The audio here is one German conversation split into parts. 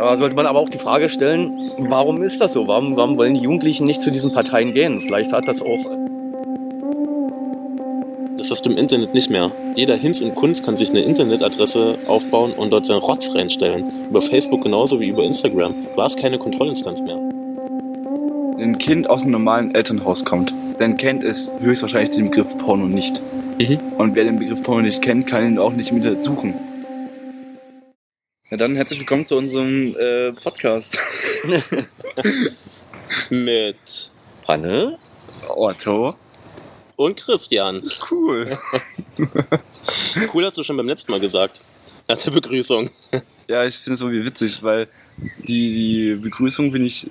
Da sollte man aber auch die Frage stellen, warum ist das so? Warum, warum wollen die Jugendlichen nicht zu diesen Parteien gehen? Vielleicht hat das auch das hast du im Internet nicht mehr. Jeder Hinz und Kunst kann sich eine Internetadresse aufbauen und dort seinen Rotz reinstellen. Über Facebook genauso wie über Instagram. Du hast keine Kontrollinstanz mehr. Wenn ein Kind aus einem normalen Elternhaus kommt, dann kennt es höchstwahrscheinlich den Begriff Porno nicht. Mhm. Und wer den Begriff Porno nicht kennt, kann ihn auch nicht mit suchen. Na dann herzlich willkommen zu unserem äh, Podcast. mit Panne, Otto und Christian. Cool. cool hast du schon beim letzten Mal gesagt. Nach der Begrüßung. Ja, ich finde es irgendwie witzig, weil die, die Begrüßung finde ich.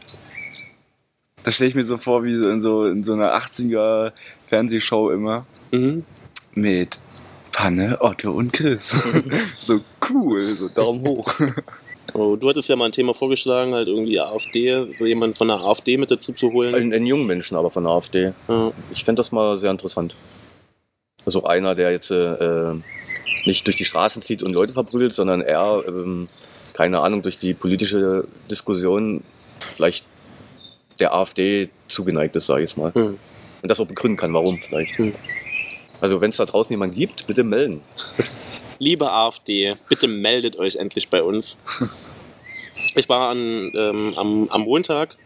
Das stelle ich mir so vor wie in so, in so einer 80er Fernsehshow immer. Mhm. Mit Panne, Otto und Chris. so cool, so Daumen hoch. Oh, du hattest ja mal ein Thema vorgeschlagen, halt irgendwie AfD, so jemanden von der AfD mit dazu zu holen. Einen, einen jungen Menschen aber von der AfD. Ja. Ich fände das mal sehr interessant. Also einer, der jetzt äh, nicht durch die Straßen zieht und Leute verprügelt, sondern eher, ähm, keine Ahnung, durch die politische Diskussion vielleicht der AfD zugeneigt ist, sage ich jetzt mal. Hm. Und das auch begründen kann, warum vielleicht. Hm. Also wenn es da draußen jemanden gibt, bitte melden. Liebe AfD, bitte meldet euch endlich bei uns. Ich war an, ähm, am, am Montag,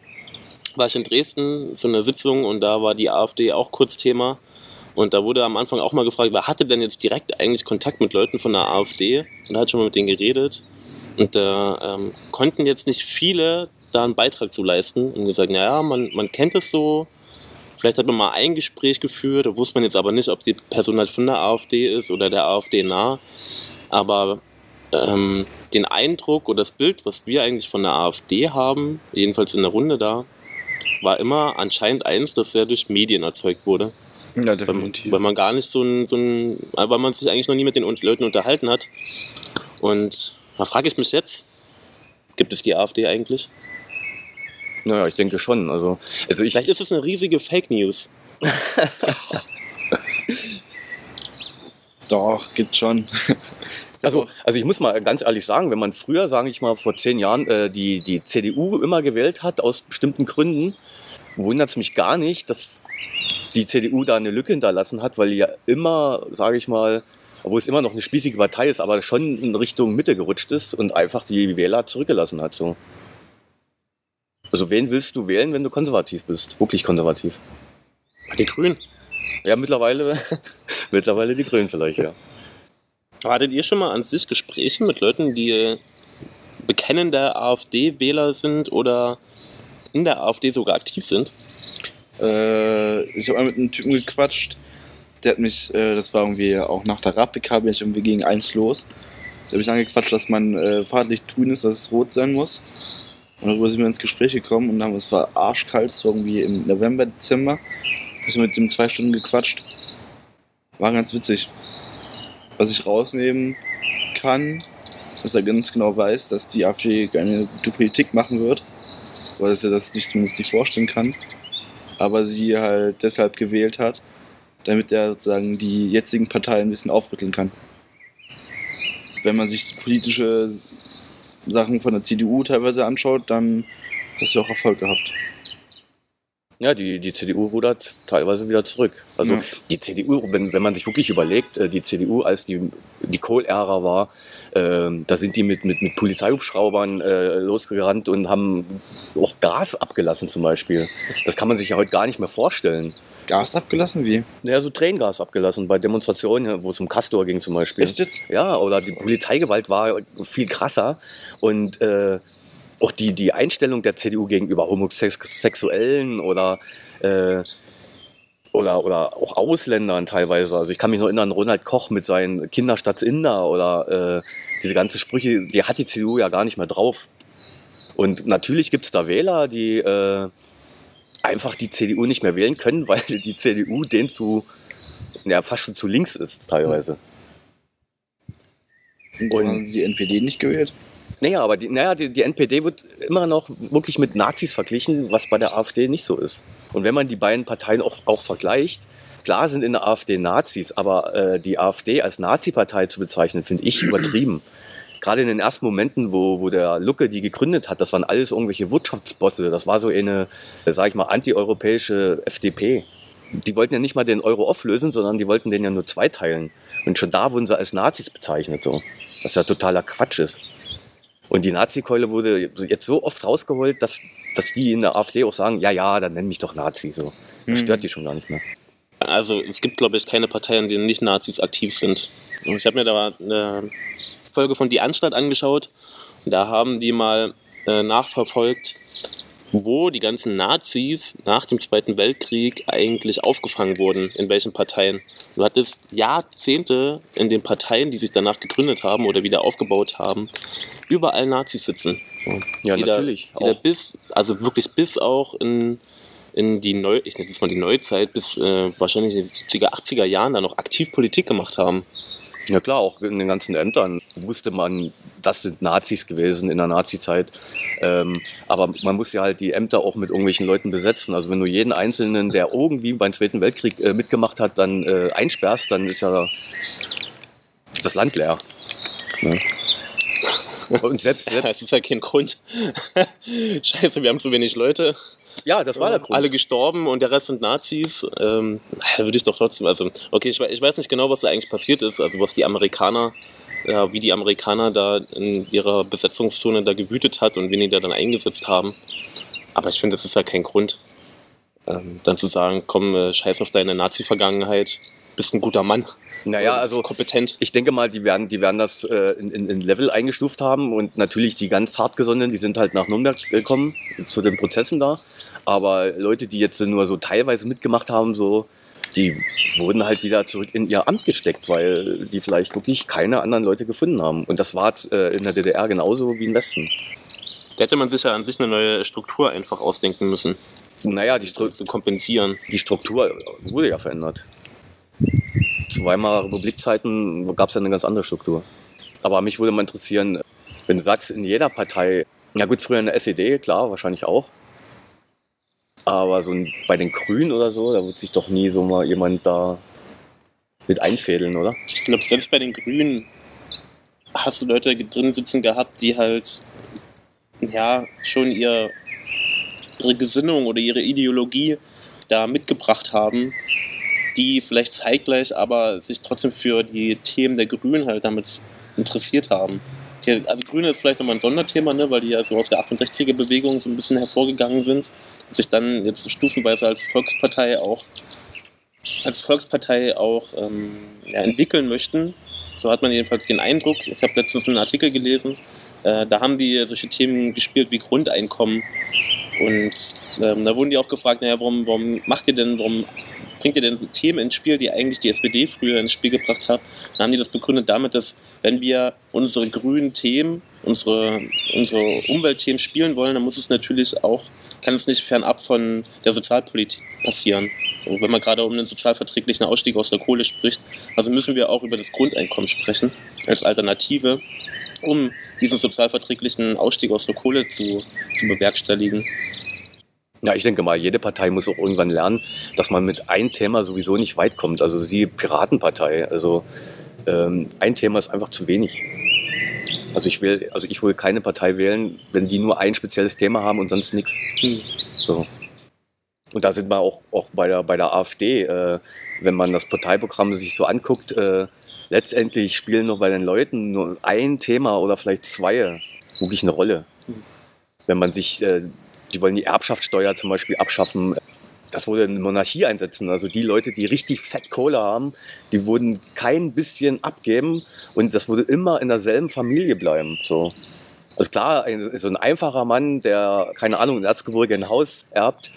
war ich in Dresden für eine Sitzung und da war die AfD auch kurz Thema. Und da wurde am Anfang auch mal gefragt, wer hatte denn jetzt direkt eigentlich Kontakt mit Leuten von der AfD? Und hat schon mal mit denen geredet. Und da ähm, konnten jetzt nicht viele da einen Beitrag zu leisten und gesagt, naja, man, man kennt es so, Vielleicht hat man mal ein Gespräch geführt, da wusste man jetzt aber nicht, ob die Person halt von der AfD ist oder der AfD nah. Aber ähm, den Eindruck oder das Bild, was wir eigentlich von der AfD haben, jedenfalls in der Runde da, war immer anscheinend eins, das ja durch Medien erzeugt wurde. Ja, definitiv. Weil, weil man gar nicht so ein, so ein, weil man sich eigentlich noch nie mit den Leuten unterhalten hat. Und da frage ich mich jetzt, gibt es die AfD eigentlich? Naja, ich denke schon. Also, also ich Vielleicht ist es eine riesige Fake News. Doch, gibt's schon. Also, also ich muss mal ganz ehrlich sagen, wenn man früher, sage ich mal, vor zehn Jahren äh, die, die CDU immer gewählt hat, aus bestimmten Gründen, wundert es mich gar nicht, dass die CDU da eine Lücke hinterlassen hat, weil die ja immer, sage ich mal, obwohl es immer noch eine spießige Partei ist, aber schon in Richtung Mitte gerutscht ist und einfach die Wähler zurückgelassen hat. So. Also wen willst du wählen, wenn du konservativ bist? Wirklich konservativ. Die Grünen. Ja, mittlerweile, mittlerweile die Grünen vielleicht, ja. Hattet ihr schon mal an sich Gespräche mit Leuten, die bekennende AfD-Wähler sind oder in der AfD sogar aktiv sind? Äh, ich habe mal mit einem Typen gequatscht, der hat mich, äh, das war irgendwie auch nach der Rapika, bin ich irgendwie gegen eins los. Der hat mich angequatscht, dass mein äh, Fahrradlicht grün ist, dass es rot sein muss. Und darüber sind wir ins Gespräch gekommen und haben, es war arschkalt, so irgendwie im November, Dezember. Ich mit dem zwei Stunden gequatscht. War ganz witzig. Was ich rausnehmen kann, dass er ganz genau weiß, dass die AfD eine gute Politik machen wird, weil er das sich zumindest nicht vorstellen kann. Aber sie halt deshalb gewählt hat, damit er sozusagen die jetzigen Parteien ein bisschen aufrütteln kann. Wenn man sich die politische Sachen von der CDU teilweise anschaut, dann hast du auch Erfolg gehabt. Ja, die, die CDU rudert teilweise wieder zurück. Also ja. die CDU, wenn, wenn man sich wirklich überlegt, äh, die CDU, als die, die Kohl-Ära war, äh, da sind die mit, mit, mit Polizeihubschraubern äh, losgerannt und haben auch Gas abgelassen zum Beispiel. Das kann man sich ja heute gar nicht mehr vorstellen. Gas abgelassen? Wie? Naja, so Tränengas abgelassen bei Demonstrationen, wo es um Castor ging zum Beispiel. Echt jetzt? Ja, oder die Polizeigewalt war viel krasser und äh, auch die, die Einstellung der CDU gegenüber Homosexuellen oder, äh, oder, oder auch Ausländern teilweise. Also ich kann mich noch erinnern, Ronald Koch mit seinen Kinderstadt Inder oder äh, diese ganzen Sprüche, die hat die CDU ja gar nicht mehr drauf. Und natürlich gibt es da Wähler, die äh, einfach die CDU nicht mehr wählen können, weil die CDU denen zu, ja, fast schon zu links ist teilweise. Und, Und die NPD nicht gewählt? Naja, aber die, naja, die, die NPD wird immer noch wirklich mit Nazis verglichen, was bei der AfD nicht so ist. Und wenn man die beiden Parteien auch, auch vergleicht, klar sind in der AfD Nazis, aber äh, die AfD als Nazi-Partei zu bezeichnen, finde ich übertrieben. Gerade in den ersten Momenten, wo, wo der Lucke die gegründet hat, das waren alles irgendwelche Wirtschaftsbosse. Das war so eine, sag ich mal, antieuropäische FDP. Die wollten ja nicht mal den Euro auflösen, sondern die wollten den ja nur zweiteilen. Und schon da wurden sie als Nazis bezeichnet, so. Was ja totaler Quatsch ist. Und die Nazi-Keule wurde jetzt so oft rausgeholt, dass, dass die in der AfD auch sagen, ja, ja, dann nenn mich doch Nazi, so. Das stört die schon gar nicht mehr. Also es gibt, glaube ich, keine Partei, in denen nicht Nazis aktiv sind. Und ich habe mir da eine Folge von Die Anstalt angeschaut. Da haben die mal äh, nachverfolgt, wo die ganzen Nazis nach dem Zweiten Weltkrieg eigentlich aufgefangen wurden, in welchen Parteien. Du hattest Jahrzehnte in den Parteien, die sich danach gegründet haben oder wieder aufgebaut haben, überall Nazis sitzen. Ja, die da- natürlich. Die da Auch. bis, also wirklich bis auch in, in die Neu, ich nenne das mal die Neuzeit, bis äh, wahrscheinlich in den 70er, 80er Jahren da noch aktiv Politik gemacht haben. Ja klar, auch in den ganzen Ämtern wusste man, das sind Nazis gewesen in der Nazi-Zeit. Ähm, aber man muss ja halt die Ämter auch mit irgendwelchen Leuten besetzen. Also wenn du jeden Einzelnen, der irgendwie beim Zweiten Weltkrieg äh, mitgemacht hat, dann äh, einsperrst, dann ist ja das Land leer. Ne? Und selbst, Das selbst ist ja kein Grund. Scheiße, wir haben zu wenig Leute. Ja, das war der Grund. Alle gestorben und der Rest sind Nazis. Ähm, da würde ich doch trotzdem, also, okay, ich, ich weiß nicht genau, was da eigentlich passiert ist, also was die Amerikaner, ja, wie die Amerikaner da in ihrer Besetzungszone da gewütet hat und wen die da dann eingesetzt haben. Aber ich finde, das ist ja kein Grund, ähm, dann zu sagen, komm, äh, scheiß auf deine Nazi-Vergangenheit, bist ein guter Mann. Naja, Äh, also kompetent. Ich denke mal, die werden, die werden das äh, in, in, in Level eingestuft haben und natürlich die ganz hartgesonnenen, die sind halt nach Nürnberg gekommen zu den Prozessen da. Aber Leute, die jetzt nur so teilweise mitgemacht haben, so, die wurden halt wieder zurück in ihr Amt gesteckt, weil die vielleicht wirklich keine anderen Leute gefunden haben. Und das war äh, in der DDR genauso wie im Westen. Da hätte man sich ja an sich eine neue Struktur einfach ausdenken müssen, Naja, die, Stru zu kompensieren. die Struktur wurde ja verändert. Zu Weimarer Republikzeiten gab es ja eine ganz andere Struktur. Aber mich würde mal interessieren, wenn du sagst, in jeder Partei, ja gut, früher in der SED, klar, wahrscheinlich auch. Aber so bei den Grünen oder so, da wird sich doch nie so mal jemand da mit einfädeln, oder? Ich glaube, selbst bei den Grünen hast du Leute drin sitzen gehabt, die halt ja schon ihr, ihre Gesinnung oder ihre Ideologie da mitgebracht haben, die vielleicht zeitgleich aber sich trotzdem für die Themen der Grünen halt damit interessiert haben. Okay, also Grüne ist vielleicht nochmal ein Sonderthema, ne, weil die ja so aus der 68er-Bewegung so ein bisschen hervorgegangen sind und sich dann jetzt stufenweise als Volkspartei auch als Volkspartei auch ähm, ja, entwickeln möchten. So hat man jedenfalls den Eindruck. Ich habe letztens einen Artikel gelesen, äh, da haben die solche Themen gespielt wie Grundeinkommen. Und ähm, da wurden die auch gefragt, naja, warum, warum macht ihr denn, warum bringt ihr denn Themen ins Spiel, die eigentlich die SPD früher ins Spiel gebracht hat? Dann haben die das begründet damit, dass wenn wir unsere grünen Themen, unsere, unsere Umweltthemen spielen wollen, dann muss es natürlich auch, kann es nicht fernab von der Sozialpolitik passieren. So, wenn man gerade um einen sozialverträglichen Ausstieg aus der Kohle spricht, also müssen wir auch über das Grundeinkommen sprechen als Alternative, um diesen sozialverträglichen Ausstieg aus der Kohle zu, zu bewerkstelligen. Ja, ich denke mal, jede Partei muss auch irgendwann lernen, dass man mit einem Thema sowieso nicht weit kommt. Also sie Piratenpartei. Also ähm, ein Thema ist einfach zu wenig. Also ich will, also ich will keine Partei wählen, wenn die nur ein spezielles Thema haben und sonst nichts. Hm. So. Und da sind wir auch, auch bei, der, bei der AfD, äh, wenn man das Parteiprogramm sich so anguckt, äh, letztendlich spielen nur bei den Leuten nur ein Thema oder vielleicht zwei wirklich eine Rolle. Wenn man sich, äh, die wollen die Erbschaftssteuer zum Beispiel abschaffen, das wurde eine Monarchie einsetzen. Also die Leute, die richtig fett Kohle haben, die wurden kein bisschen abgeben und das würde immer in derselben Familie bleiben. So. Also klar, ein, so ein einfacher Mann, der, keine Ahnung, in Erzgebirge ein Haus erbt,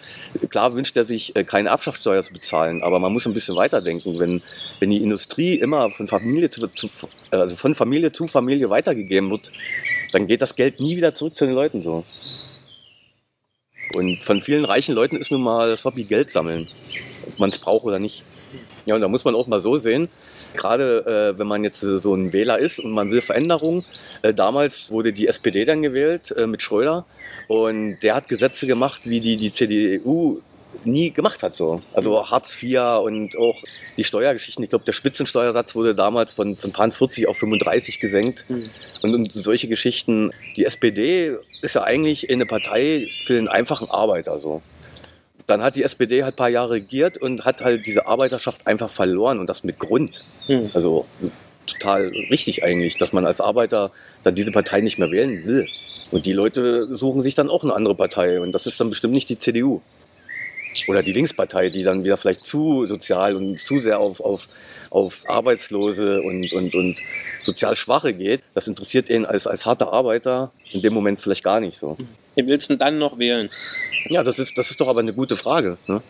klar wünscht er sich, äh, keine Erbschaftssteuer zu bezahlen. Aber man muss ein bisschen weiterdenken. Wenn, wenn die Industrie immer von Familie zu, zu, also von Familie zu Familie weitergegeben wird, dann geht das Geld nie wieder zurück zu den Leuten so. Und von vielen reichen Leuten ist nun mal das Hobby Geld sammeln, ob man es braucht oder nicht. Ja, und da muss man auch mal so sehen, gerade äh, wenn man jetzt äh, so ein Wähler ist und man will Veränderungen. Äh, damals wurde die SPD dann gewählt äh, mit Schröder und der hat Gesetze gemacht, wie die die CDU nie gemacht hat. So. Also Hartz IV und auch die Steuergeschichten. Ich glaube, der Spitzensteuersatz wurde damals von, von paar 40 auf 35 gesenkt. Mhm. Und, und solche Geschichten. Die SPD ist ja eigentlich eine Partei für den einfachen Arbeiter. So. Dann hat die SPD halt ein paar Jahre regiert und hat halt diese Arbeiterschaft einfach verloren und das mit Grund. Hm. Also total richtig eigentlich, dass man als Arbeiter dann diese Partei nicht mehr wählen will. Und die Leute suchen sich dann auch eine andere Partei und das ist dann bestimmt nicht die CDU. Oder die Linkspartei, die dann wieder vielleicht zu sozial und zu sehr auf, auf, auf Arbeitslose und, und, und sozial Schwache geht. Das interessiert ihn als, als harter Arbeiter in dem Moment vielleicht gar nicht so. Wen willst du denn dann noch wählen? Ja, das ist, das ist doch aber eine gute Frage. Ne?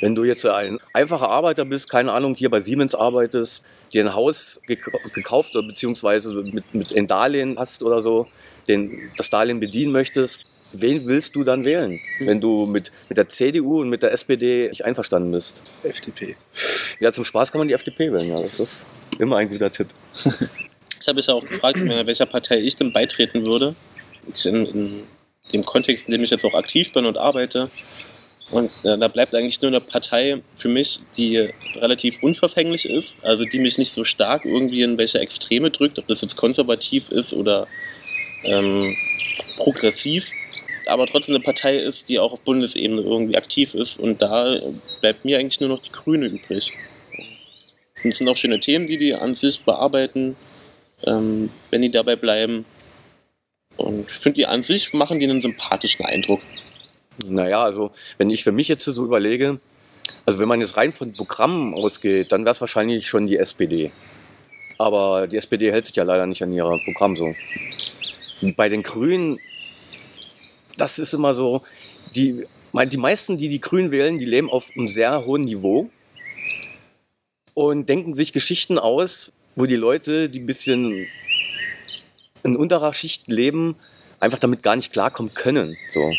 Wenn du jetzt ein einfacher Arbeiter bist, keine Ahnung, hier bei Siemens arbeitest, dir ein Haus gek- gekauft oder beziehungsweise mit, mit ein Darlehen hast oder so, den, das Darlehen bedienen möchtest, wen willst du dann wählen, wenn du mit, mit der CDU und mit der SPD nicht einverstanden bist? FDP. Ja, zum Spaß kann man die FDP wählen, ja, das ist immer ein guter Tipp. Ich habe es ja auch gefragt, in welcher Partei ich denn beitreten würde. In, in dem Kontext, in dem ich jetzt auch aktiv bin und arbeite. Und äh, da bleibt eigentlich nur eine Partei für mich, die relativ unverfänglich ist, also die mich nicht so stark irgendwie in welche Extreme drückt, ob das jetzt konservativ ist oder ähm, progressiv, aber trotzdem eine Partei ist, die auch auf Bundesebene irgendwie aktiv ist. Und da bleibt mir eigentlich nur noch die Grüne übrig. Und es sind auch schöne Themen, die die an sich bearbeiten, ähm, wenn die dabei bleiben. Und ich finde, die an sich machen die einen sympathischen Eindruck. Naja, also wenn ich für mich jetzt so überlege, also wenn man jetzt rein von Programmen ausgeht, dann wäre es wahrscheinlich schon die SPD. Aber die SPD hält sich ja leider nicht an ihr Programm so. Bei den Grünen, das ist immer so, die, die meisten, die die Grünen wählen, die leben auf einem sehr hohen Niveau und denken sich Geschichten aus, wo die Leute, die ein bisschen in unterer Schicht leben, einfach damit gar nicht klarkommen können. So.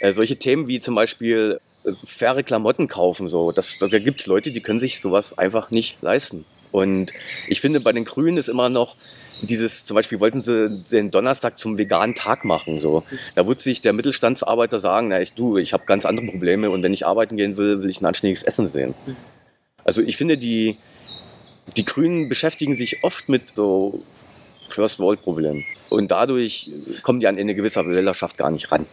Äh, solche Themen wie zum Beispiel äh, faire Klamotten kaufen, so. Das, da gibt es Leute, die können sich sowas einfach nicht leisten. Und ich finde, bei den Grünen ist immer noch dieses, zum Beispiel wollten sie den Donnerstag zum veganen Tag machen. So. Da würde sich der Mittelstandsarbeiter sagen, na ich, du, ich habe ganz andere Probleme und wenn ich arbeiten gehen will, will ich ein anständiges Essen sehen. Also ich finde, die, die Grünen beschäftigen sich oft mit so First World Problemen. Und dadurch kommen die an eine gewisse Wählerschaft gar nicht ran.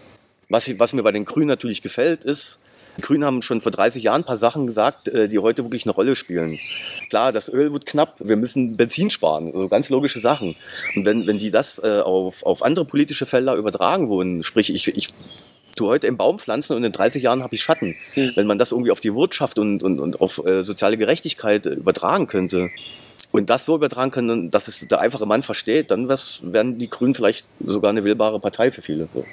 Was, was mir bei den Grünen natürlich gefällt, ist, die Grünen haben schon vor 30 Jahren ein paar Sachen gesagt, äh, die heute wirklich eine Rolle spielen. Klar, das Öl wird knapp, wir müssen Benzin sparen, also ganz logische Sachen. Und wenn, wenn die das äh, auf, auf andere politische Felder übertragen wurden, sprich, ich, ich tue heute einen Baum pflanzen und in 30 Jahren habe ich Schatten. Hm. Wenn man das irgendwie auf die Wirtschaft und, und, und auf äh, soziale Gerechtigkeit äh, übertragen könnte, und das so übertragen können, dass es der einfache Mann versteht, dann wären die Grünen vielleicht sogar eine wählbare Partei für viele. So.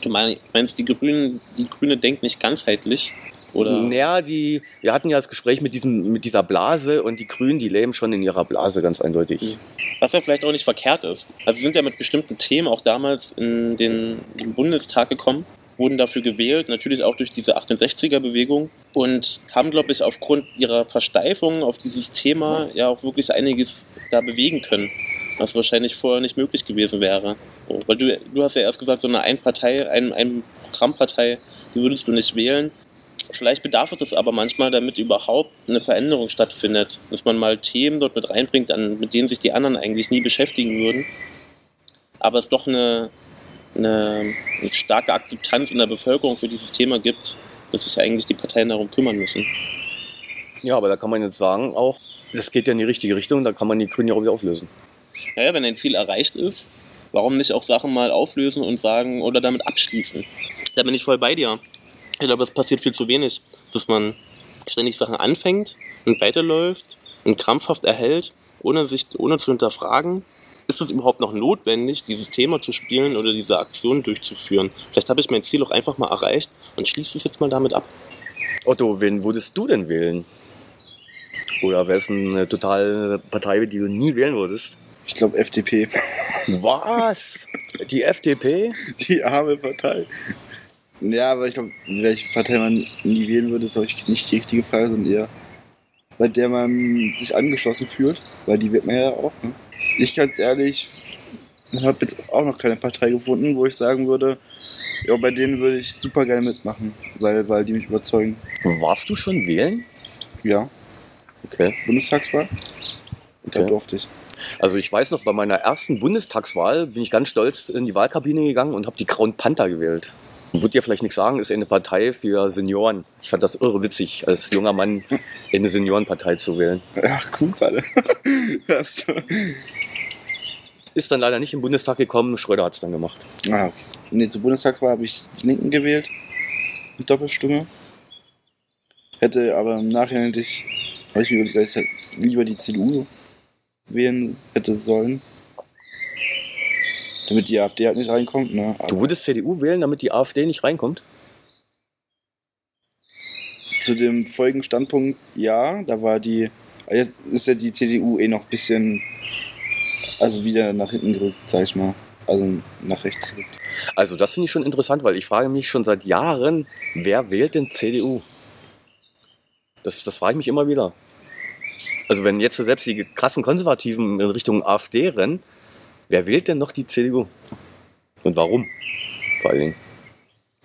Du mein- meinst, die Grünen, die Grüne denkt nicht ganzheitlich? Oder? Naja, die, wir hatten ja das Gespräch mit, diesem, mit dieser Blase und die Grünen, die leben schon in ihrer Blase, ganz eindeutig. Was ja vielleicht auch nicht verkehrt ist. Also sie sind ja mit bestimmten Themen auch damals in den, in den Bundestag gekommen, wurden dafür gewählt, natürlich auch durch diese 68er-Bewegung und haben, glaube ich, aufgrund ihrer Versteifung auf dieses Thema ja auch wirklich einiges da bewegen können, was wahrscheinlich vorher nicht möglich gewesen wäre. So, weil du, du hast ja erst gesagt, so eine Einpartei, ein, ein Programmpartei, die würdest du nicht wählen. Vielleicht bedarf es das aber manchmal, damit überhaupt eine Veränderung stattfindet. Dass man mal Themen dort mit reinbringt, an, mit denen sich die anderen eigentlich nie beschäftigen würden. Aber es doch eine, eine, eine starke Akzeptanz in der Bevölkerung für dieses Thema gibt, dass sich eigentlich die Parteien darum kümmern müssen. Ja, aber da kann man jetzt sagen auch, das geht ja in die richtige Richtung, da kann man die Grünen ja auch wieder auflösen. Naja, wenn ein Ziel erreicht ist, warum nicht auch Sachen mal auflösen und sagen oder damit abschließen? Da bin ich voll bei dir. Ich glaube, es passiert viel zu wenig, dass man ständig Sachen anfängt und weiterläuft und krampfhaft erhält, ohne sich, ohne zu hinterfragen, ist es überhaupt noch notwendig, dieses Thema zu spielen oder diese Aktion durchzuführen? Vielleicht habe ich mein Ziel auch einfach mal erreicht und schließe es jetzt mal damit ab. Otto, wen würdest du denn wählen? Oder wäre es eine totale Partei, die du nie wählen würdest? Ich glaube FDP. Was? Die FDP? Die arme Partei. Ja, aber ich glaube, welche Partei man nie wählen würde, ist glaube ich nicht die richtige Frage, sondern eher bei der man sich angeschlossen fühlt, weil die wird man ja auch. Ne? Ich ganz ehrlich habe jetzt auch noch keine Partei gefunden, wo ich sagen würde, Ja, bei denen würde ich super gerne mitmachen, weil, weil die mich überzeugen. Warst du schon wählen? Ja, Okay. Bundestagswahl? Da Okay. durfte ich. Also ich weiß noch, bei meiner ersten Bundestagswahl bin ich ganz stolz in die Wahlkabine gegangen und habe die Grauen Panther gewählt. Wird dir vielleicht nichts sagen, ist eine Partei für Senioren. Ich fand das irre witzig, als junger Mann in eine Seniorenpartei zu wählen. Ach, gut, warte. Das, Ist dann leider nicht im Bundestag gekommen, Schröder hat es dann gemacht. ah, okay. Nee, zur Bundestagswahl habe ich die Linken gewählt. Mit Doppelstimme. Hätte aber im Nachhinein habe ich mir überlegt, dass ich halt lieber die CDU wählen hätte sollen. Damit die AfD halt nicht reinkommt, ne? Du würdest CDU wählen, damit die AfD nicht reinkommt? zu dem folgenden Standpunkt, ja, da war die. Jetzt ist ja die CDU eh noch ein bisschen. Also wieder nach hinten gerückt, sag ich mal. Also nach rechts gerückt. Also das finde ich schon interessant, weil ich frage mich schon seit Jahren, wer wählt denn CDU? Das, das frage ich mich immer wieder. Also wenn jetzt so selbst die krassen Konservativen in Richtung AfD rennen, wer wählt denn noch die CDU? Und warum? Vor allen Dingen.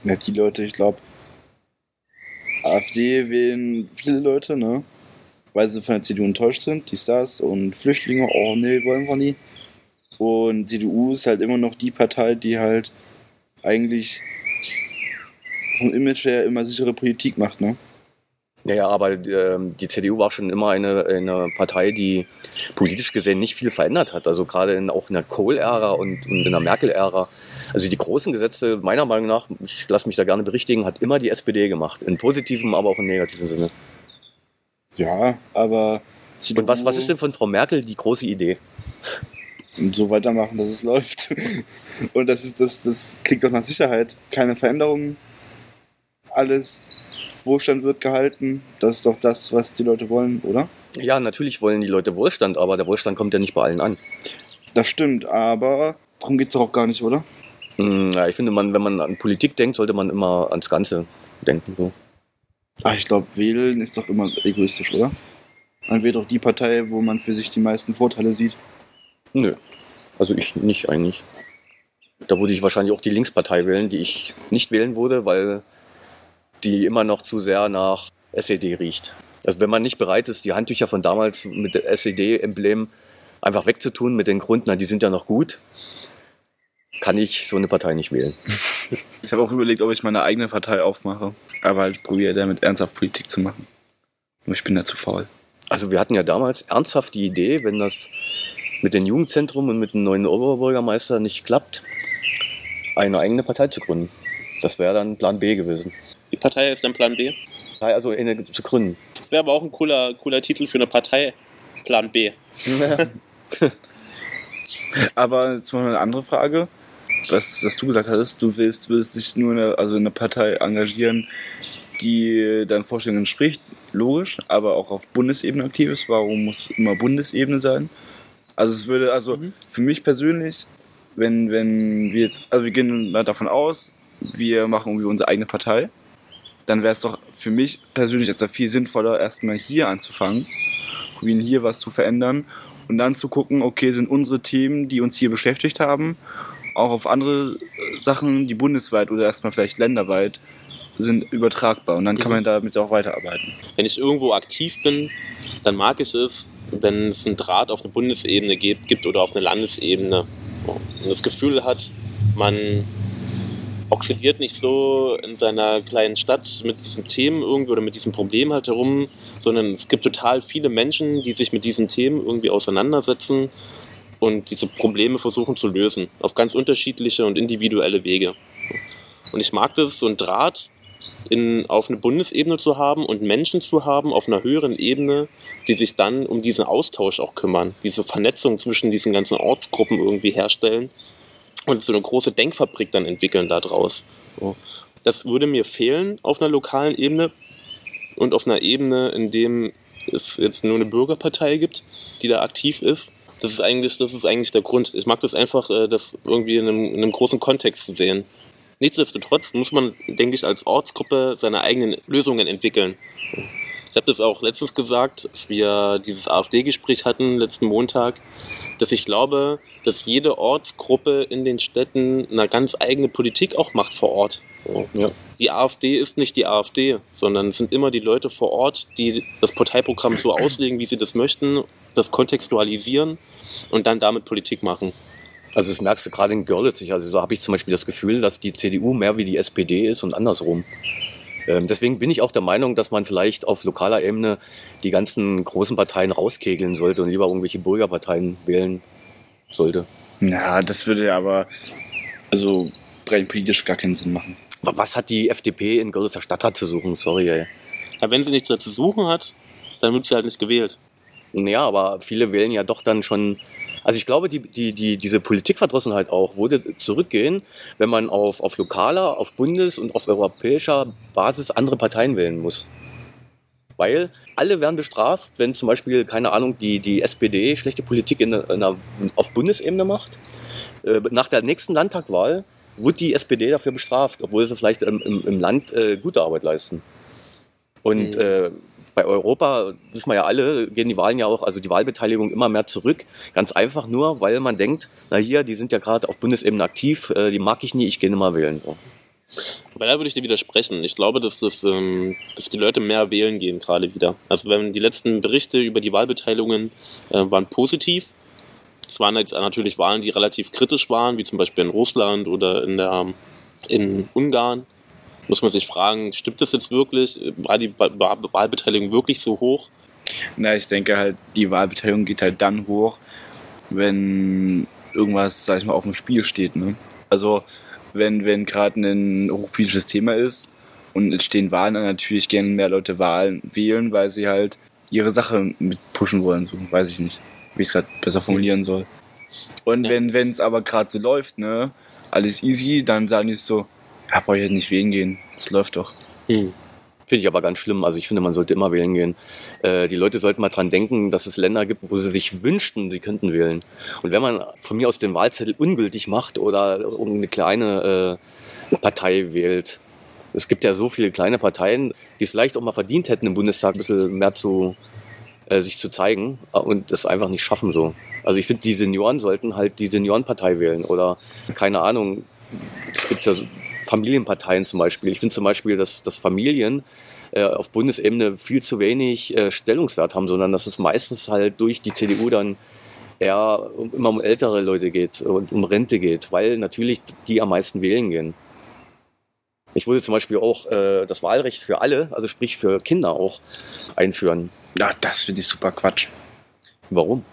Ja, die Leute, ich glaube, AfD wählen viele Leute, ne? Weil sie von der CDU enttäuscht sind, die Stars und Flüchtlinge, oh nee, wollen wir nie. Und CDU ist halt immer noch die Partei, die halt eigentlich vom Image her immer sichere Politik macht, ne? Ja, ja, aber ähm, die CDU war schon immer eine, eine Partei, die politisch gesehen nicht viel verändert hat. Also gerade in, auch in der Kohl-Ära und, und in der Merkel-Ära. Also die großen Gesetze, meiner Meinung nach, ich lasse mich da gerne berichtigen, hat immer die SPD gemacht. In positivem, aber auch in negativem Sinne. Ja, aber CDU Und was, was ist denn von Frau Merkel die große Idee? so weitermachen, dass es läuft. Und das ist das, das klingt doch nach Sicherheit. Keine Veränderungen. Alles Wohlstand wird gehalten. Das ist doch das, was die Leute wollen, oder? Ja, natürlich wollen die Leute Wohlstand, aber der Wohlstand kommt ja nicht bei allen an. Das stimmt, aber darum geht es doch auch gar nicht, oder? Hm, Ja, ich finde, man, wenn man an Politik denkt, sollte man immer ans Ganze denken. So. Ach, ich glaube, wählen ist doch immer egoistisch, oder? Man wählt doch die Partei, wo man für sich die meisten Vorteile sieht. Nö, also ich nicht eigentlich. Da würde ich wahrscheinlich auch die Linkspartei wählen, die ich nicht wählen würde, weil die immer noch zu sehr nach SED riecht. Also wenn man nicht bereit ist, die Handtücher von damals mit SED-Emblem einfach wegzutun mit den Gründen, na, die sind ja noch gut, kann ich so eine Partei nicht wählen. Ich habe auch überlegt, ob ich meine eigene Partei aufmache. Aber halt probiere damit ernsthaft Politik zu machen. Nur ich bin da zu faul. Also wir hatten ja damals ernsthaft die Idee, wenn das mit dem Jugendzentrum und mit dem neuen Oberbürgermeister nicht klappt, eine eigene Partei zu gründen. Das wäre dann Plan B gewesen. Die Partei ist dann Plan B. Also eine zu gründen. Das wäre aber auch ein cooler, cooler Titel für eine Partei. Plan B. Aber jetzt mal eine andere Frage. Was, was du gesagt hattest, du willst, willst dich nur in eine, also in eine Partei engagieren, die deinen Vorstellungen entspricht, logisch, aber auch auf Bundesebene aktiv ist. Warum muss immer Bundesebene sein? Also es würde, also für mich persönlich, wenn, wenn wir jetzt, also wir gehen mal davon aus, wir machen irgendwie unsere eigene Partei, dann wäre es doch für mich persönlich erst viel sinnvoller, erstmal hier anzufangen, probieren hier was zu verändern und dann zu gucken, okay, sind unsere Themen, die uns hier beschäftigt haben, auch auf andere äh, Sachen, die bundesweit oder erstmal vielleicht länderweit sind, übertragbar. Und dann kann Mhm. man damit auch weiterarbeiten. Wenn ich irgendwo aktiv bin, dann mag ich es, wenn es einen Draht auf eine Bundesebene gibt, gibt oder auf eine Landesebene. Und das Gefühl hat, man oxidiert nicht so in seiner kleinen Stadt mit diesen Themen irgendwie oder mit diesem Problem halt herum, sondern es gibt total viele Menschen, die sich mit diesen Themen irgendwie auseinandersetzen und diese Probleme versuchen zu lösen. Auf ganz unterschiedliche und individuelle Wege. Und ich mag das, so ein Draht in, auf eine Bundesebene zu haben und Menschen zu haben auf einer höheren Ebene, die sich dann um diesen Austausch auch kümmern, diese Vernetzung zwischen diesen ganzen Ortsgruppen irgendwie herstellen und so eine große Denkfabrik dann entwickeln daraus. So. Das würde mir fehlen auf einer lokalen Ebene und auf einer Ebene, in dem es jetzt nur eine Bürgerpartei gibt, die da aktiv ist. Das ist eigentlich, das ist eigentlich der Grund. Ich mag das einfach, äh, das irgendwie in einem, in einem großen Kontext zu sehen. Nichtsdestotrotz muss man, denke ich, als Ortsgruppe seine eigenen Lösungen entwickeln. Ich habe das auch letztens gesagt, als wir dieses AfD-Gespräch hatten, letzten Montag, dass ich glaube, dass jede Ortsgruppe in den Städten eine ganz eigene Politik auch macht vor Ort. Ja. Die AfD ist nicht die AfD, sondern es sind immer die Leute vor Ort, die das Parteiprogramm so auslegen, wie sie das möchten, das kontextualisieren und dann damit Politik machen. Also das merkst du gerade in Görlitz. Also so habe ich zum Beispiel das Gefühl, dass die CDU mehr wie die SPD ist und andersrum. Ähm, deswegen bin ich auch der Meinung, dass man vielleicht auf lokaler Ebene die ganzen großen Parteien rauskegeln sollte und lieber irgendwelche Bürgerparteien wählen sollte. Ja, das würde aber also rein politisch gar keinen Sinn machen. Wa- Was hat die FDP in Görlitzer Stadtrat zu suchen? Sorry, ey. Aber wenn sie nichts dazu suchen hat, dann wird sie halt nicht gewählt. Ja, aber viele wählen ja doch dann schon. Also ich glaube, die, die, die, diese Politikverdrossenheit auch würde zurückgehen, wenn man auf, auf lokaler, auf Bundes- und auf europäischer Basis andere Parteien wählen muss. Weil alle werden bestraft, wenn zum Beispiel, keine Ahnung, die, die SPD schlechte Politik in, einer- in einer, auf Bundesebene macht. Äh, Nach der nächsten Landtagwahl wird die SPD dafür bestraft, obwohl sie vielleicht im, im, im Land äh, gute Arbeit leisten. Und Mhm. äh, bei Europa, wissen wir ja alle, gehen die Wahlen ja auch, also die Wahlbeteiligung immer mehr zurück. Ganz einfach nur, weil man denkt, na hier, die sind ja gerade auf Bundesebene aktiv, äh, die mag ich nie, ich gehe nicht wählen. So. Aber da würde ich dir widersprechen. Ich glaube, dass, das, ähm, dass die Leute mehr wählen gehen gerade wieder. Also wenn die letzten Berichte über die Wahlbeteiligungen äh, waren positiv. Es waren jetzt natürlich Wahlen, die relativ kritisch waren, wie zum Beispiel in Russland oder in, der, in Ungarn. Muss man sich fragen, stimmt das jetzt wirklich? War die Wa- Wa- Wahlbeteiligung wirklich so hoch? Na, ich denke halt, die Wahlbeteiligung geht halt dann hoch, wenn irgendwas, sag ich mal, auf dem Spiel steht. Ne? Also, wenn, wenn gerade ein hochpolitisches Thema ist und es stehen Wahlen, dann natürlich gerne mehr Leute Wahlen wählen, weil sie halt ihre Sache mit pushen wollen. So, weiß ich nicht, wie ich es gerade besser formulieren soll. Und Ja. wenn wenn es aber gerade so läuft, ne, alles easy, dann sagen die so, ja, brauche ich nicht wählen gehen. Das läuft doch. Hm. Finde ich aber ganz schlimm. Also ich finde, man sollte immer wählen gehen. Äh, die Leute sollten mal dran denken, dass es Länder gibt, wo sie sich wünschten, sie könnten wählen. Und wenn man von mir aus den Wahlzettel ungültig macht oder irgendeine kleine äh, Partei wählt, es gibt ja so viele kleine Parteien, die es vielleicht auch mal verdient hätten, im Bundestag ein bisschen mehr zu äh, sich zu zeigen äh, und das einfach nicht schaffen so. Also ich finde, die Senioren sollten halt die Seniorenpartei wählen oder keine Ahnung. Es gibt ja so Familienparteien zum Beispiel. Ich finde zum Beispiel, dass, dass Familien äh, auf Bundesebene viel zu wenig äh, Stellungswert haben, sondern dass es meistens halt durch die CDU dann eher um, immer um ältere Leute geht und um Rente geht, weil natürlich die am meisten wählen gehen. Ich würde zum Beispiel auch äh, das Wahlrecht für alle, also sprich für Kinder auch, einführen. Ja, das finde ich super Quatsch. Warum?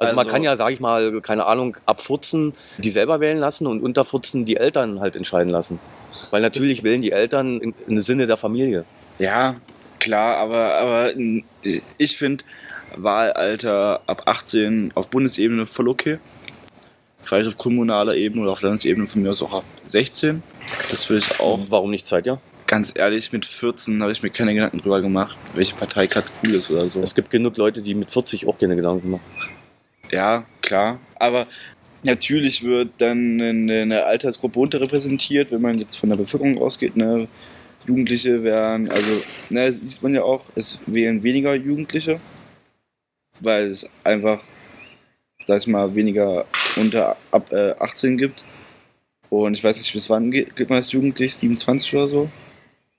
Also, man Also- kann ja, sage ich mal, keine Ahnung, abfurzen, die selber wählen lassen und unterfurzen die Eltern halt entscheiden lassen. Weil natürlich wählen die Eltern in, im Sinne der Familie. Ja, klar, aber, aber ich finde Wahlalter ab 18 auf Bundesebene voll okay. Vielleicht auf kommunaler Ebene oder auf Landesebene von mir aus auch ab 16. Das würde ich auch. Warum nicht Zeit, ja? Ganz ehrlich, mit 14 habe ich mir keine Gedanken drüber gemacht, welche Partei gerade cool ist oder so. Es gibt genug Leute, die mit 40 auch keine Gedanken machen. Ja, klar. Aber natürlich wird dann eine, Altersgruppe unterrepräsentiert, wenn man jetzt von der Bevölkerung ausgeht. Ne? Jugendliche werden, also, ne, das sieht man ja auch, es wählen weniger Jugendliche, weil es einfach, sag ich mal, weniger unter ab äh, 18 gibt. Und ich weiß nicht, bis wann geht, gilt man als jugendlich? 27 oder so?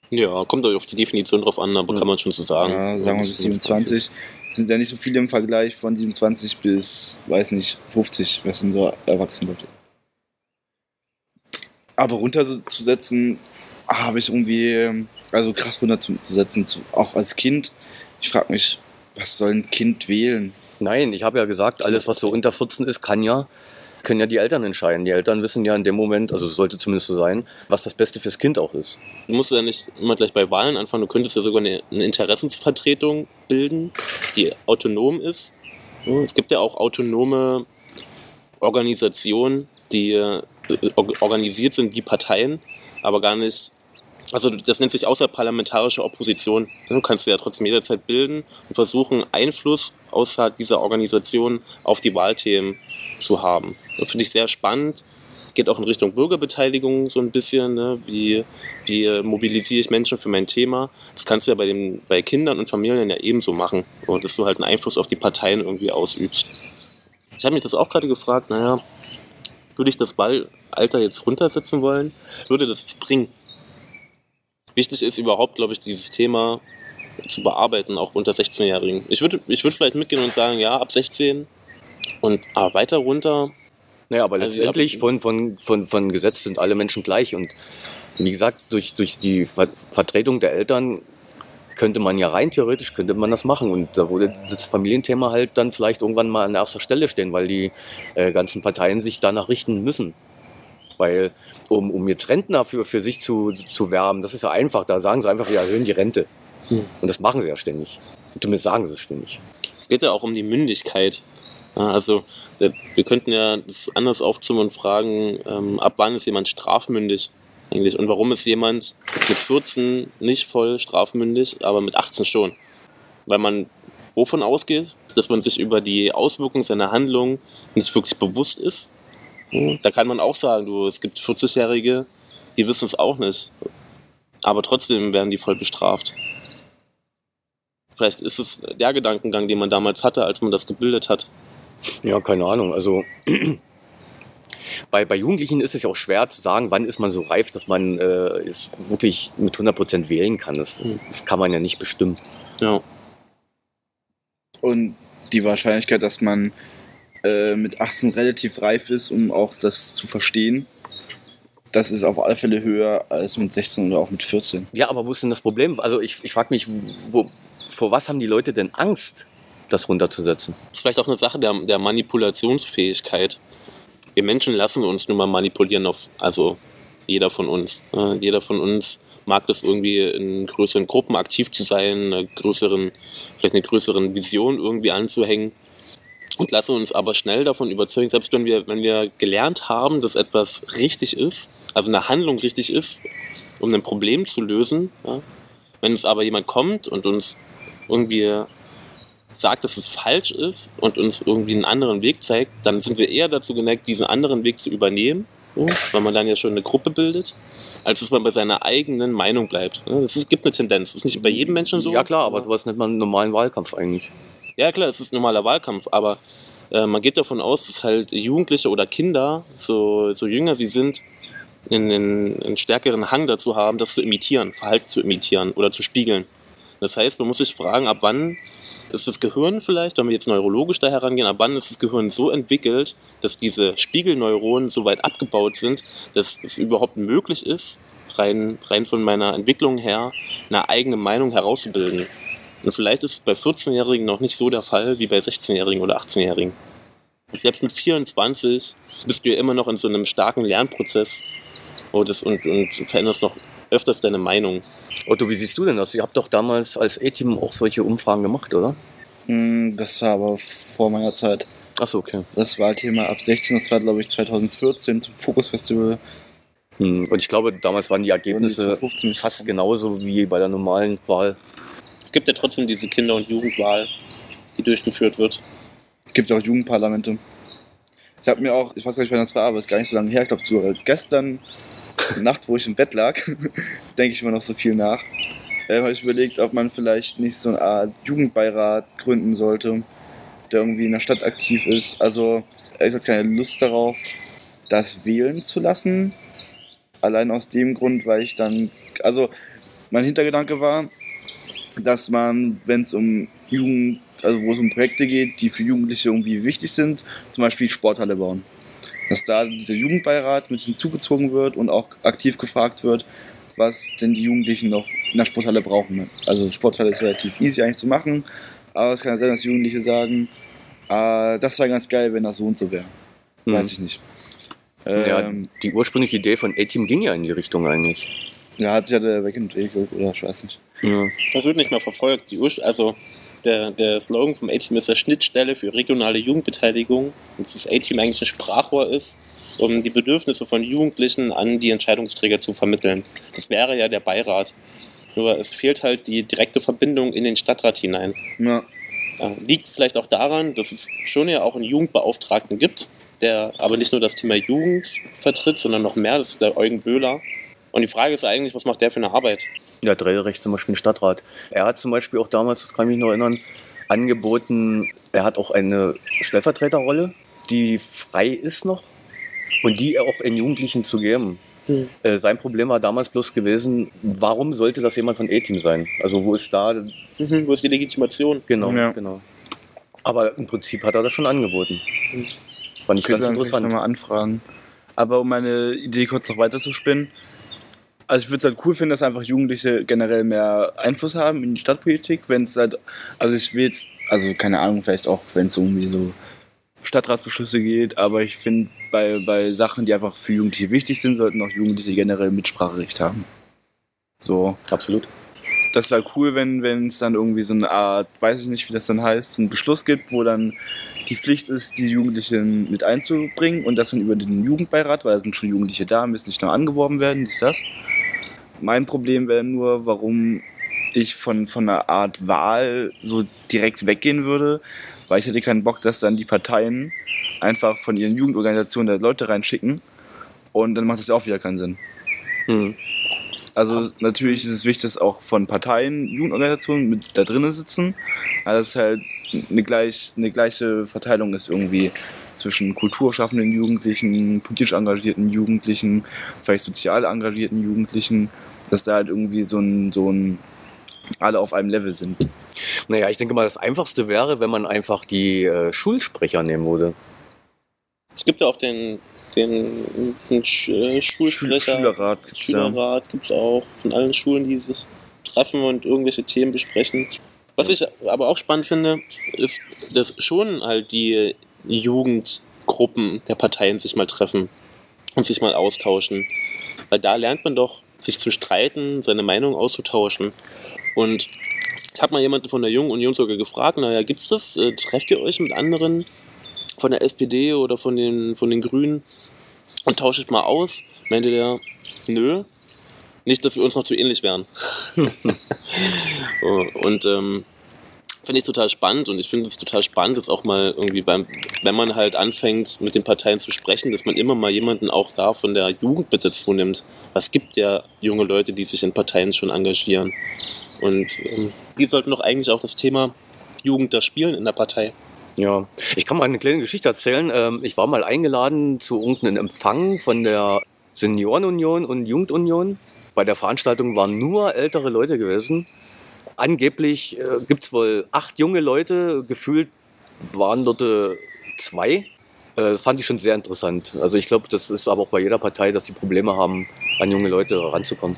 Ja, kommt auf die Definition drauf an, aber kann man schon so sagen. Ja, sagen wir bis 27. Sind ja nicht so viele im Vergleich von 27 bis, weiß nicht, 50, was sind so erwachsene Leute. Aber runterzusetzen, habe ich irgendwie, also krass runterzusetzen, zu, auch als Kind. Ich frage mich, was soll ein Kind wählen? Nein, ich habe ja gesagt, alles, was so unter 14 ist, kann ja, können ja die Eltern entscheiden. Die Eltern wissen ja in dem Moment, also es sollte zumindest so sein, was das Beste fürs Kind auch ist. Du musst ja nicht immer gleich bei Wahlen anfangen, du könntest ja sogar eine, eine Interessensvertretung bilden, die autonom ist. Es gibt ja auch autonome Organisationen, die äh, or- organisiert sind wie Parteien, aber gar nicht. Also das nennt sich außerparlamentarische Opposition. Du kannst ja trotzdem jederzeit bilden und versuchen, Einfluss außerhalb dieser Organisation auf die Wahlthemen zu haben. Das finde ich sehr spannend. geht auch in Richtung Bürgerbeteiligung so ein bisschen. Ne? Wie, wie mobilisiere ich Menschen für mein Thema? Das kannst du ja bei, den, bei Kindern und Familien ja ebenso machen. Und dass du halt einen Einfluss auf die Parteien irgendwie ausübst. Ich habe mich das auch gerade gefragt, naja, würde ich das Ballalter jetzt runtersetzen wollen? Würde das bringen? Wichtig ist überhaupt, glaube ich, dieses Thema zu bearbeiten, auch unter 16-Jährigen. Ich würde ich würd vielleicht mitgehen und sagen, ja, ab 16 und aber weiter runter. Naja, aber Also, letztendlich von, von, von, von Gesetz sind alle Menschen gleich. Und wie gesagt, durch, durch die Ver Vertretung der Eltern könnte man ja rein theoretisch, könnte man das machen. Und da würde das Familienthema halt dann vielleicht irgendwann mal an erster Stelle stehen, weil die äh, ganzen Parteien sich danach richten müssen. Weil, um, um jetzt Rentner für, für sich zu, zu werben, das ist ja einfach. Da sagen sie einfach, wir erhöhen die Rente. Hm. Und das machen sie ja ständig. Zumindest sagen sie es ständig. Es geht ja auch um die Mündigkeit. Also wir könnten ja das anders aufzoomen und fragen, ähm, ab wann ist jemand strafmündig eigentlich und warum ist jemand mit 14 nicht voll strafmündig, aber mit 18 schon? Weil man wovon ausgeht, dass man sich über die Auswirkungen seiner Handlung nicht wirklich bewusst ist. Da kann man auch sagen, du, es gibt 40-Jährige, die wissen es auch nicht, aber trotzdem werden die voll bestraft. Vielleicht ist es der Gedankengang, den man damals hatte, als man das gebildet hat. Ja, keine Ahnung. Also bei, bei Jugendlichen ist es ja auch schwer zu sagen, wann ist man so reif, dass man äh, es wirklich mit 100% wählen kann. Das, Mhm. das kann man ja nicht bestimmen. Ja. Und die Wahrscheinlichkeit, dass man äh, mit 18 relativ reif ist, um auch das zu verstehen, das ist auf alle Fälle höher als mit 16 oder auch mit 14. Ja, aber wo ist denn das Problem? Also ich, ich frage mich, wo, vor was haben die Leute denn Angst, das runterzusetzen? Das ist vielleicht auch eine Sache der, der Manipulationsfähigkeit. Wir Menschen lassen uns nun mal manipulieren, auf, also jeder von uns. Äh, jeder von uns mag das irgendwie in größeren Gruppen aktiv zu sein, einer größeren, vielleicht eine größeren Vision irgendwie anzuhängen. Und lassen uns aber schnell davon überzeugen, selbst wenn wir, wenn wir gelernt haben, dass etwas richtig ist, also eine Handlung richtig ist, um ein Problem zu lösen, ja, wenn uns aber jemand kommt und uns irgendwie sagt, dass es falsch ist und uns irgendwie einen anderen Weg zeigt, dann sind wir eher dazu geneigt, diesen anderen Weg zu übernehmen, so, weil man dann ja schon eine Gruppe bildet, als dass man bei seiner eigenen Meinung bleibt. Ja, Es gibt eine Tendenz. Das ist nicht bei jedem Menschen so. Ja klar, aber sowas nennt man einen normalen Wahlkampf eigentlich. Ja, klar, es ist ein normaler Wahlkampf, aber äh, man geht davon aus, dass halt Jugendliche oder Kinder, so, so jünger sie sind, einen, einen stärkeren Hang dazu haben, das zu imitieren, Verhalten zu imitieren oder zu spiegeln. Das heißt, man muss sich fragen, ab wann ist das Gehirn vielleicht, wenn wir jetzt neurologisch da herangehen, ab wann ist das Gehirn so entwickelt, dass diese Spiegelneuronen so weit abgebaut sind, dass es überhaupt möglich ist, rein, rein von meiner Entwicklung her, eine eigene Meinung herauszubilden. Und vielleicht ist es bei 14-Jährigen noch nicht so der Fall wie bei 16-Jährigen oder 18-Jährigen. Selbst mit 24 bist du ja immer noch in so einem starken Lernprozess und, das, und, und veränderst noch öfters deine Meinung. Otto, wie siehst du denn das? Ihr habt doch damals als A-Team auch solche Umfragen gemacht, oder? Hm, Das war aber vor meiner Zeit. Achso, okay. Das Wahlthema ab 16, das war glaube ich 2014 zum Fokus-Festival. Hm, Und ich glaube, damals waren die Ergebnisse 2015 fast genauso wie bei der normalen Wahl. Es gibt ja trotzdem diese Kinder- und Jugendwahl, die durchgeführt wird. Es gibt auch Jugendparlamente. Ich habe mir auch, ich weiß gar nicht, wann das war, aber es ist gar nicht so lange her. Ich glaube, sogar gestern Nacht, wo ich im Bett lag, denke ich immer noch so viel nach. Äh, habe ich überlegt, ob man vielleicht nicht so eine Art Jugendbeirat gründen sollte, der irgendwie in der Stadt aktiv ist. Also, ehrlich gesagt, keine Lust darauf, das wählen zu lassen. Allein aus dem Grund, weil ich dann, also mein Hintergedanke war, dass man, wenn es um Jugend, also wo es um Projekte geht, die für Jugendliche irgendwie wichtig sind, zum Beispiel Sporthalle bauen. Dass da dieser Jugendbeirat mit hinzugezogen wird und auch aktiv gefragt wird, was denn die Jugendlichen noch in der Sporthalle brauchen. Also Sporthalle ist relativ easy eigentlich zu machen, aber es kann sein, dass Jugendliche sagen, ah, das wäre ganz geil, wenn das so und so wäre. Hm. Weiß ich nicht. Ja, Ähm, die ursprüngliche Idee von A-Team ging ja in die Richtung eigentlich. ja, hat sich ja der wegentwickelt oder ich weiß nicht. Ja. Das wird nicht mehr verfolgt. Die Ur also der, der Slogan vom A-Team ist ja Schnittstelle für regionale Jugendbeteiligung. Und dass das A-Team eigentlich ein Sprachrohr ist, um die Bedürfnisse von Jugendlichen an die Entscheidungsträger zu vermitteln. Das wäre ja der Beirat. Nur es fehlt halt die direkte Verbindung in den Stadtrat hinein. Ja, Ja, liegt vielleicht auch daran, dass es schon ja auch einen Jugendbeauftragten gibt, der aber nicht nur das Thema Jugend vertritt, sondern noch mehr. Das ist der Eugen Böhler. Und die Frage ist eigentlich, was macht der für eine Arbeit? Ja, Drehrecht zum Beispiel ein Stadtrat. Er hat zum Beispiel auch damals, das kann ich mich noch erinnern, angeboten, er hat auch eine Stellvertreterrolle, die frei ist noch und die er auch in Jugendlichen zu geben. Hm. Äh, sein Problem war damals bloß gewesen, warum sollte das jemand von E-Team sein? Also wo ist da, Mhm, wo ist die Legitimation? genau, Ja. genau. Aber im Prinzip hat er das schon angeboten. Fand ich Ich ganz interessant. nochmal anfragen. Aber um meine Idee kurz noch weiter zu spinnen. Also ich würde es halt cool finden, dass einfach Jugendliche generell mehr Einfluss haben in die Stadtpolitik, wenn es halt, also ich will jetzt, also keine Ahnung, vielleicht auch, wenn es irgendwie so Stadtratsbeschlüsse geht, aber ich finde, bei, bei Sachen, die einfach für Jugendliche wichtig sind, sollten auch Jugendliche generell Mitspracherecht haben. So, Absolut. das wäre cool, wenn wenn es dann irgendwie so eine Art, weiß ich nicht, wie das dann heißt, einen Beschluss gibt, wo dann die Pflicht ist, die Jugendlichen mit einzubringen und das dann über den Jugendbeirat, weil da sind schon Jugendliche da, müssen nicht noch angeworben werden, dies, das. Mein Problem wäre nur, warum ich von, von einer Art Wahl so direkt weggehen würde, weil ich hätte keinen Bock, dass dann die Parteien einfach von ihren Jugendorganisationen da Leute reinschicken und dann macht das ja auch wieder keinen Sinn. Hm. Also natürlich ist es wichtig, dass auch von Parteien, Jugendorganisationen mit da drinnen sitzen, weil das halt eine, gleich, eine gleiche Verteilung ist irgendwie zwischen kulturschaffenden Jugendlichen, politisch engagierten Jugendlichen, vielleicht sozial engagierten Jugendlichen, dass da halt irgendwie so ein, so ein alle auf einem Level sind. Naja, ich denke mal, das Einfachste wäre, wenn man einfach die äh, Schulsprecher nehmen würde. Es gibt ja auch den, den, den Sch äh, Schulsprecher. Schülerrat gibt's ja. Schülerrat gibt es auch von allen Schulen, die sich treffen und irgendwelche Themen besprechen. Was ich aber auch spannend finde, ist, dass schon halt die Jugendgruppen der Parteien sich mal treffen und sich mal austauschen. Weil da lernt man doch, sich zu streiten, seine Meinung auszutauschen. Und ich habe mal jemanden von der Jungen Union sogar gefragt, naja, gibt's das? Äh, trefft ihr euch mit anderen von der SPD oder von den, von den Grünen und tauscht mal aus? Meinte der, nö, nicht, dass wir uns noch zu ähnlich wären. und ähm, finde ich total spannend und ich finde es total spannend, dass auch mal irgendwie beim, wenn man halt anfängt mit den Parteien zu sprechen, dass man immer mal jemanden auch da von der Jugend mit dazu nimmt. Es gibt ja junge Leute, die sich in Parteien schon engagieren. Und ähm, die sollten doch eigentlich auch das Thema Jugend da spielen in der Partei. Ja, ich kann mal eine kleine Geschichte erzählen. Ähm, Ich war mal eingeladen zu irgendeinem Empfang von der Seniorenunion und Jugendunion. Bei der Veranstaltung waren nur ältere Leute gewesen. Angeblich äh, gibt es wohl acht junge Leute, gefühlt waren dort äh, zwei. Äh, das fand ich schon sehr interessant. Also ich glaube, das ist aber auch bei jeder Partei, dass sie Probleme haben, an junge Leute ranzukommen.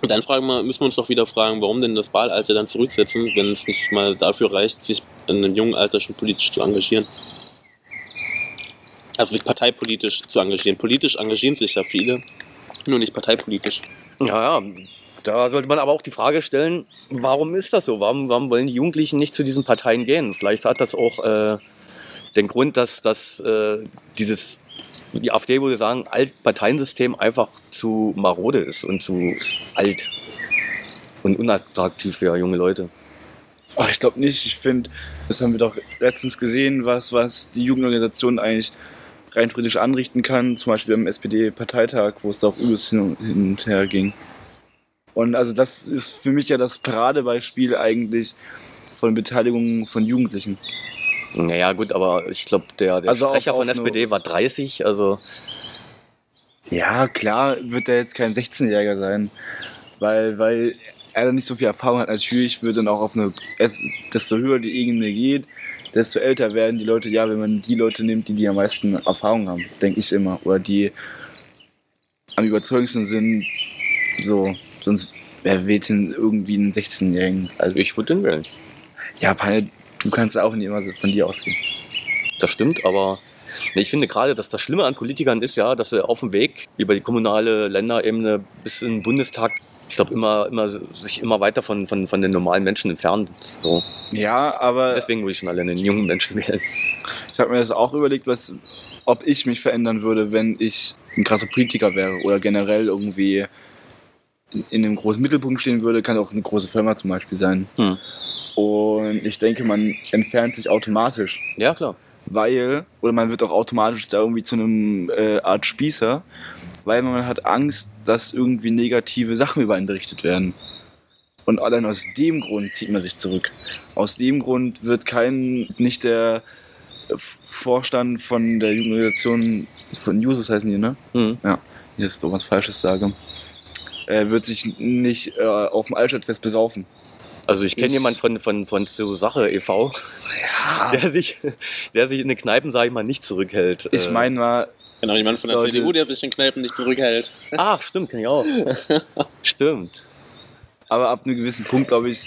Und dann fragen wir, müssen wir uns doch wieder fragen, warum denn das Wahlalter dann zurücksetzen, wenn es nicht mal dafür reicht, sich in einem jungen Alter schon politisch zu engagieren. Also sich parteipolitisch zu engagieren. Politisch engagieren sich ja viele, nur nicht parteipolitisch. Ja, ja, da sollte man aber auch die Frage stellen, warum ist das so? Warum, warum wollen die Jugendlichen nicht zu diesen Parteien gehen? Vielleicht hat das auch äh, den Grund, dass, dass äh, dieses, die AfD würde sagen, Altparteiensystem einfach zu marode ist und zu alt und unattraktiv für junge Leute. Ach, ich glaube nicht. Ich finde, das haben wir doch letztens gesehen, was, was die Jugendorganisation eigentlich rein politisch anrichten kann. Zum Beispiel am SPD-Parteitag, wo es da auch übelst hin hin und her ging. Und also das ist für mich ja das Paradebeispiel eigentlich von Beteiligung von Jugendlichen. Naja, gut, aber ich glaube, der, der Also Sprecher auf- von auf eine- SPD war 30, also Ja, klar wird er jetzt kein 16-Jähriger sein, weil, weil er dann nicht so viel Erfahrung hat. Natürlich wird dann auch auf eine, es- desto höher die Ebene geht, desto älter werden die Leute, ja, wenn man die Leute nimmt, die die am meisten Erfahrung haben, denke ich immer. Oder die am überzeugendsten sind, so, sonst wer wählt denn irgendwie einen 16-Jährigen? Also ich würde den wählen. ja, Panne, du kannst auch nicht immer so von dir ausgehen. Das stimmt, aber ich finde gerade, dass das Schlimme an Politikern ist ja, dass sie auf dem Weg über die kommunale Länderebene bis in den Bundestag, ich glaube, immer, immer, sich immer weiter von, von, von den normalen Menschen entfernen. So. Ja, aber Deswegen würde ich schon alle den jungen Menschen wählen. Ich habe mir das auch überlegt, was, ob ich mich verändern würde, wenn ich ein krasser Politiker wäre oder generell irgendwie in, in einem großen Mittelpunkt stehen würde. Kann auch eine große Firma zum Beispiel sein. Hm. Und ich denke, man entfernt sich automatisch, Ja, klar. weil, oder man wird auch automatisch da irgendwie zu einem äh, Art Spießer, weil man hat Angst, dass irgendwie negative Sachen über einen berichtet werden. Und allein aus dem Grund zieht man sich zurück. Aus dem Grund wird kein, nicht der Vorstand von der Jugendorganisation von Jusos heißen die, ne? Mhm. Ja, jetzt doch was Falsches sage. Er wird sich nicht äh, auf dem Altstadtfest besaufen. Also ich kenne Ich- jemanden von, von, von so Sache e.V., der, sich, der sich in den Kneipen, sage ich mal, nicht zurückhält. Ich Äh, meine mal, Genau, jemand von der Leute- CDU, der sich in Kneipen nicht zurückhält. Ach, stimmt, kenn ich auch. stimmt. aber ab einem gewissen Punkt, glaube ich,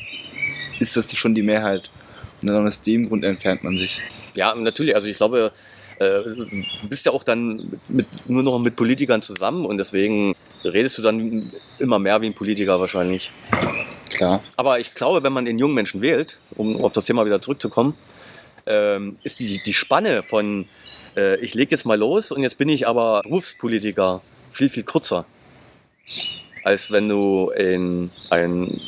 ist das schon die Mehrheit. Und dann aus dem Grund entfernt man sich. Ja, natürlich. Also ich glaube, äh, du bist ja auch dann mit, nur noch mit Politikern zusammen und deswegen redest du dann immer mehr wie ein Politiker wahrscheinlich. Klar. Aber ich glaube, wenn man den jungen Menschen wählt, um auf das Thema wieder zurückzukommen, ähm, ist die, die Spanne von äh, ich leg jetzt mal los und jetzt bin ich aber Berufspolitiker viel, viel kürzer. Als wenn du in einen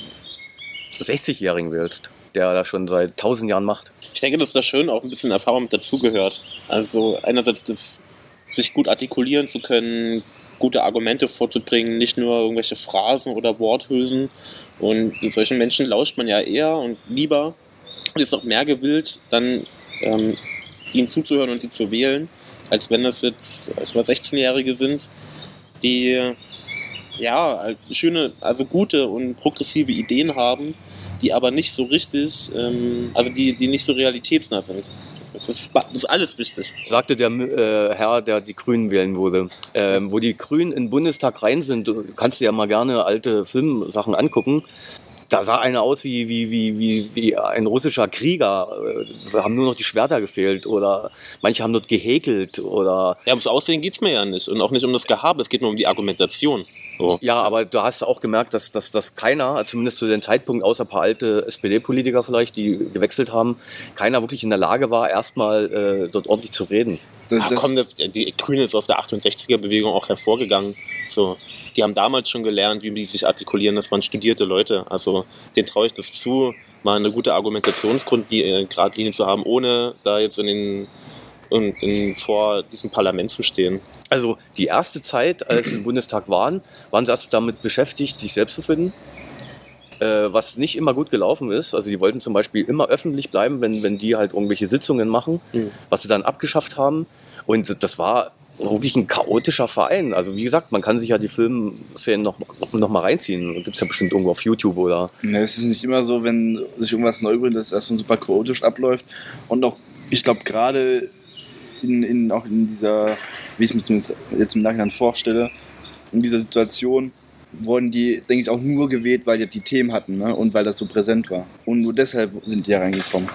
60-Jährigen wählst, der das schon seit 1000 Jahren macht. Ich denke, dass da schon auch ein bisschen Erfahrung mit dazugehört. Also einerseits das, sich gut artikulieren zu können, gute Argumente vorzubringen, nicht nur irgendwelche Phrasen oder Worthülsen. Und solchen Menschen lauscht man ja eher und lieber und ist auch mehr gewillt, dann ähm, ihnen zuzuhören und sie zu wählen, als wenn das jetzt also 16-Jährige sind, die ja schöne, also gute und progressive Ideen haben, die aber nicht so richtig, ähm, also die, die nicht so realitätsnah sind. Das ist, das ist alles wichtig. sagte der äh, Herr, der die Grünen wählen wurde. Ähm, wo die Grünen in den Bundestag rein sind, du kannst dir ja mal gerne alte Filmsachen angucken. Da sah einer aus wie, wie, wie, wie, wie ein russischer Krieger. Äh, Da haben nur noch die Schwerter gefehlt oder manche haben dort gehäkelt oder Ja, ums Aussehen geht's mir ja nicht und auch nicht um das Gehabe, es geht nur um die Argumentation. So. ja, aber du hast auch gemerkt, dass, dass, dass keiner, zumindest zu dem Zeitpunkt, außer ein paar alte SPD-Politiker vielleicht, die gewechselt haben, keiner wirklich in der Lage war, erstmal äh, dort ordentlich zu reden. Das, Ach komm, das, die Grüne ist aus der 68er-Bewegung auch hervorgegangen. So, die haben damals schon gelernt, wie die sich artikulieren. Das waren studierte Leute. Also denen traue ich das zu, mal eine gute Argumentationsgrundlinie zu haben, ohne da jetzt in den, in, in, vor diesem Parlament zu stehen. Also die erste Zeit, als sie im Bundestag waren, waren sie erst damit beschäftigt, sich selbst zu finden. Äh, was nicht immer gut gelaufen ist. Also die wollten zum Beispiel immer öffentlich bleiben, wenn, wenn die halt irgendwelche Sitzungen machen, Mhm. was sie dann abgeschafft haben. Und das war wirklich ein chaotischer Verein. Also wie gesagt, man kann sich ja die Filmszenen noch, noch, noch mal reinziehen. Gibt es ja bestimmt irgendwo auf YouTube oder... Ne, es ist nicht immer so, wenn sich irgendwas neu gründet, dass es erstmal super chaotisch abläuft. Und auch, ich glaube, gerade in, in, auch in dieser, wie ich es mir zumindest jetzt im Nachhinein vorstelle, in dieser Situation wurden die, denke ich, auch nur gewählt, weil die die Themen hatten ne? und weil das so präsent war. Und nur deshalb sind die reingekommen.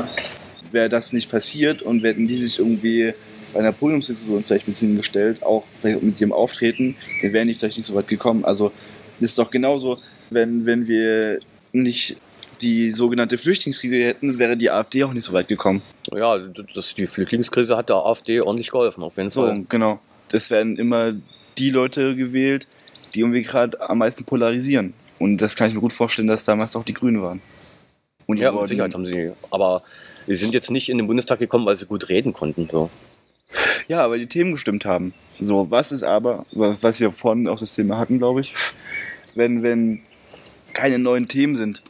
Wäre das nicht passiert und hätten die sich irgendwie bei einer Podiumsdiskussion vielleicht mit hingestellt, auch vielleicht mit ihrem Auftreten, dann wären die vielleicht nicht so weit gekommen. Also das ist doch genauso, wenn, wenn wir nicht die sogenannte Flüchtlingskrise hätten, wäre die AfD auch nicht so weit gekommen. Ja, das, die Flüchtlingskrise hat der AfD ordentlich geholfen, auf jeden So, Fall. genau. Das werden immer die Leute gewählt, die irgendwie gerade am meisten polarisieren. Und das kann ich mir gut vorstellen, dass damals auch die Grünen waren. Und die Ja, mit Sicherheit haben sie. Aber sie sind jetzt nicht in den Bundestag gekommen, weil sie gut reden konnten. So. Ja, weil die Themen gestimmt haben. So, was ist aber, was, was wir vorhin auch das Thema hatten, glaube ich, wenn, wenn keine neuen Themen sind,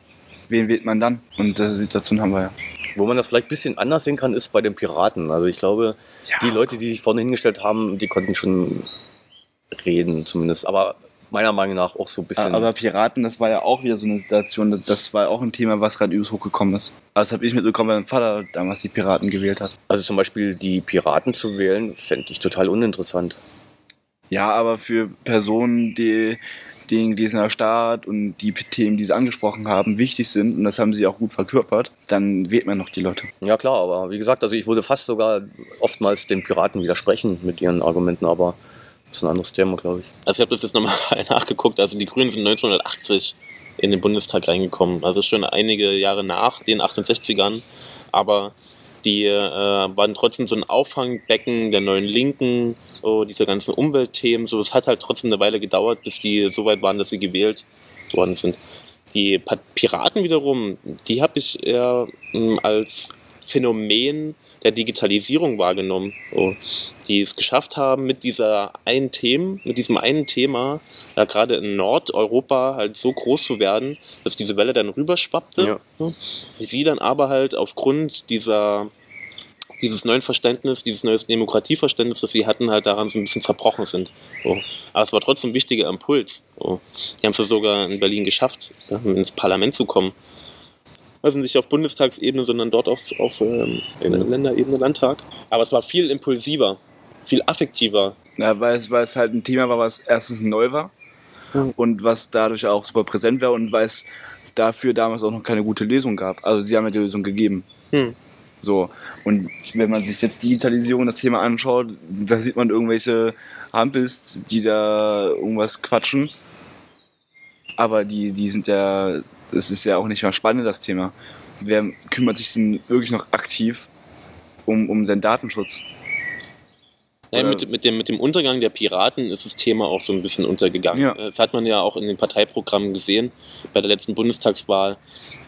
wen wählt man dann? Und äh, Situation haben wir ja. Wo man das vielleicht ein bisschen anders sehen kann, ist bei den Piraten. Also ich glaube, Ja. die Leute, die sich vorne hingestellt haben, die konnten schon reden zumindest. Aber meiner Meinung nach auch so ein bisschen. Aber Piraten, das war ja auch wieder so eine Situation, das war auch ein Thema, was gerade übelst hochgekommen ist. Also das habe ich mitbekommen, weil mein Vater damals die Piraten gewählt hat. also zum Beispiel die Piraten zu wählen, fände ich total uninteressant. Ja, aber für Personen, die den dieser Staat und die Themen, die sie angesprochen haben, wichtig sind, und das haben sie auch gut verkörpert, dann wählt man noch die Leute. Ja klar, aber wie gesagt, also ich würde fast sogar oftmals den Piraten widersprechen mit ihren Argumenten, aber das ist ein anderes Thema, glaube ich. Also ich habe das jetzt nochmal nachgeguckt. Also die Grünen sind 1980 in den Bundestag reingekommen. Also schon einige Jahre nach den 68ern. Aber die äh, waren trotzdem so ein Auffangbecken der neuen Linken, oh, diese ganzen Umweltthemen. So, es hat halt trotzdem eine Weile gedauert, bis die so weit waren, dass sie gewählt worden sind. Die Piraten wiederum, die habe ich eher mh, als Phänomen der Digitalisierung wahrgenommen, so, die es geschafft haben, mit dieser einen Themen, mit diesem einen Thema, ja, gerade in Nordeuropa halt so groß zu werden, dass diese Welle dann rüberschwappte. Ja. So, sie dann aber halt aufgrund dieser dieses neuen Verständnis, dieses neues Demokratieverständnis, das sie hatten, halt daran so ein bisschen zerbrochen sind. So. Aber es war trotzdem ein wichtiger Impuls. So. Die haben es sogar in Berlin geschafft, ins Parlament zu kommen. Also nicht auf Bundestagsebene, sondern dort auf, auf ähm, Länderebene, Landtag. Aber es war viel impulsiver, viel affektiver. Ja, weil es, weil es halt ein Thema war, was erstens neu war und was dadurch auch super präsent war und weil es dafür damals auch noch keine gute Lösung gab. Also sie haben ja die Lösung gegeben. Hm. So. Und wenn man sich jetzt Digitalisierung das Thema anschaut, da sieht man irgendwelche Hampels, die da irgendwas quatschen. Aber die, die sind ja, das ist ja auch nicht mehr spannend, das Thema. Wer kümmert sich denn wirklich noch aktiv um, um seinen Datenschutz? Ja, mit, mit, dem, mit dem Untergang der Piraten ist das Thema auch so ein bisschen untergegangen. Ja. Das hat man ja auch in den Parteiprogrammen gesehen bei der letzten Bundestagswahl,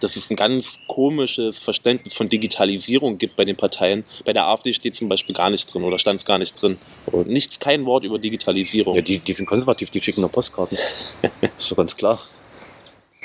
dass es ein ganz komisches Verständnis von Digitalisierung gibt bei den Parteien. Bei der AfD steht zum Beispiel gar nicht drin oder stand es gar nicht drin. Und nichts, kein Wort über Digitalisierung. Ja, die, die sind konservativ, die schicken noch Postkarten. ist doch ganz klar.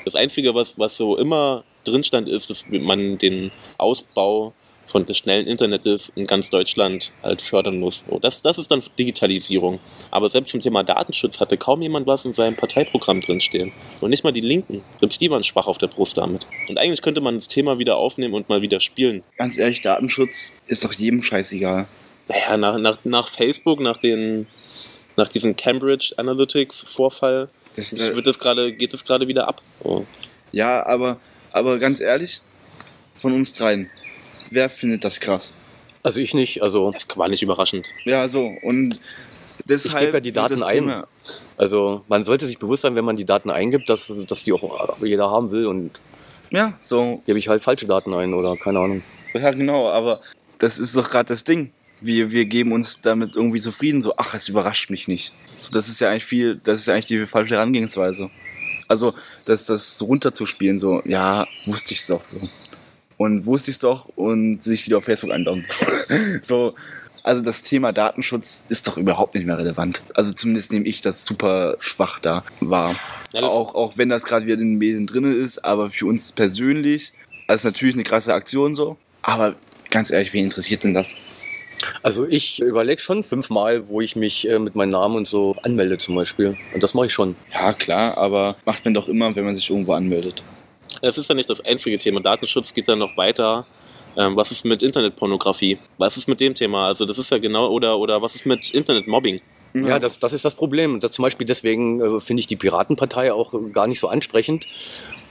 Das Einzige, was, was so immer drin stand, ist, dass man den Ausbau von des schnellen Internets in ganz Deutschland halt fördern muss. Das, das ist dann Digitalisierung. Aber selbst zum Thema Datenschutz hatte kaum jemand was in seinem Parteiprogramm drinstehen. Und nicht mal die Linken. Selbst die waren schwach auf der Brust damit. Und eigentlich könnte man das Thema wieder aufnehmen und mal wieder spielen. Ganz ehrlich, Datenschutz ist doch jedem scheißegal. Naja, nach, nach, nach Facebook, nach, den, nach diesem Cambridge Analytics-Vorfall, Das, das wird das gerade, geht es gerade wieder ab. So. ja, aber, aber ganz ehrlich, von uns dreien, wer findet das krass? Also ich nicht. Also, Das war nicht überraschend. Ja, so. Und deshalb. gebe ja die Daten das ein. Thema- also man sollte sich bewusst sein, wenn man die Daten eingibt, dass, dass die auch jeder haben will. Und Ja, so. gebe ich halt falsche Daten ein oder keine Ahnung. Ja, genau, aber das ist doch gerade das Ding. Wir, wir geben uns damit irgendwie zufrieden, so, ach, es überrascht mich nicht. So, das ist ja eigentlich viel, das ist ja eigentlich die falsche Herangehensweise. Also, das, das so runterzuspielen, so, ja, wusste ich's doch. So. Und wusste ich's doch und sich wieder auf Facebook einloggen. so, also das Thema Datenschutz ist doch überhaupt nicht mehr relevant. Also zumindest nehme ich das super schwach da wahr. Ja, auch, auch wenn das gerade wieder in den Medien drin ist, aber für uns persönlich, also natürlich eine krasse Aktion so, aber ganz ehrlich, wen interessiert denn das? Also ich überlege schon fünfmal, wo ich mich äh, mit meinem Namen und so anmelde zum Beispiel. Und das mache ich schon. Ja, klar, aber macht man doch immer, wenn man sich irgendwo anmeldet. Es ist ja nicht das einzige Thema. Datenschutz geht dann noch weiter. Ähm, was ist mit Internetpornografie? Was ist mit dem Thema? Also das ist ja genau, oder, oder was ist mit Internetmobbing? Ja, das, das ist das Problem. Das zum Beispiel deswegen äh, finde ich die Piratenpartei auch gar nicht so ansprechend,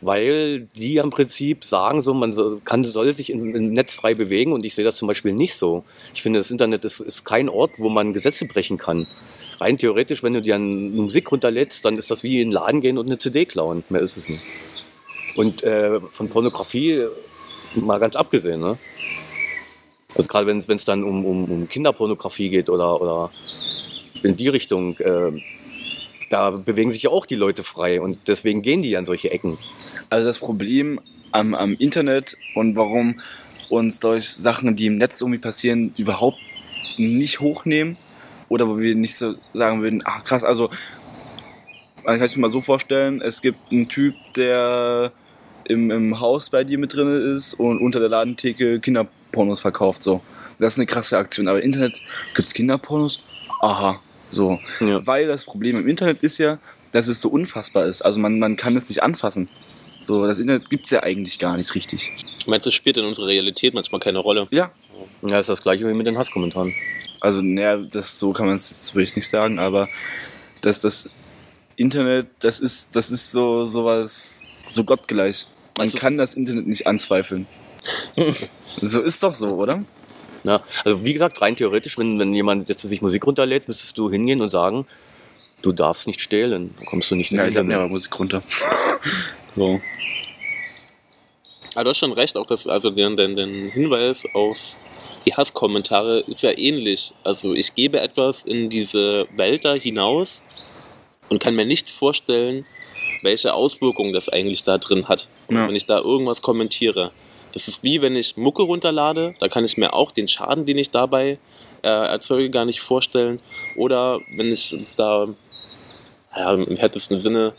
weil die im Prinzip sagen, so man kann, soll sich im, im Netz frei bewegen und ich sehe das zum Beispiel nicht so. Ich finde, das Internet ist, ist kein Ort, wo man Gesetze brechen kann. Rein theoretisch, wenn du dir eine Musik runterlädst, dann ist das wie in den Laden gehen und eine CD klauen. Mehr ist es nicht. Und äh, von Pornografie mal ganz abgesehen, ne? Also gerade wenn es dann um, um, um Kinderpornografie geht oder, oder in die Richtung, äh, da bewegen sich ja auch die Leute frei und deswegen gehen die an solche Ecken. Also das Problem am, am Internet und warum uns durch Sachen, die im Netz irgendwie passieren, überhaupt nicht hochnehmen oder wo wir nicht so sagen würden, ach krass, also man kann sich mal so vorstellen, es gibt einen Typ, der im, im Haus bei dir mit drin ist und unter der Ladentheke Kinderpornos verkauft. So. Das ist eine krasse Aktion. Aber im Internet gibt es Kinderpornos? Aha. So. Ja. Weil das Problem im Internet ist ja, dass es so unfassbar ist. Also man, man kann es nicht anfassen. So, das Internet gibt es ja eigentlich gar nicht richtig. Ich meine, das spielt in unserer Realität manchmal keine Rolle. Ja. Ja, ist das gleiche wie mit den Hasskommentaren. Also, naja, das so kann man es, das würde ich nicht sagen, aber dass das Internet, das ist, das ist so sowas, so gottgleich. Man ist- kann das Internet nicht anzweifeln. so ist doch so, oder? Ja, also wie gesagt, rein theoretisch, wenn, wenn jemand jetzt sich Musik runterlädt, müsstest du hingehen und sagen, du darfst nicht stehlen, dann kommst du nicht in Ja, ich habe mir aber Musik runter. So. Aber du hast schon recht, auch das, also den, den, den Hinweis auf die Hasskommentare ist ja ähnlich. Also ich gebe etwas in diese Welt da hinaus und kann mir nicht vorstellen, welche Auswirkungen das eigentlich da drin hat. Ja. wenn ich da irgendwas kommentiere. Das ist wie wenn ich Mucke runterlade, da kann ich mir auch den Schaden, den ich dabei äh, erzeuge, gar nicht vorstellen. Oder wenn ich da ja, im härtesten Sinne,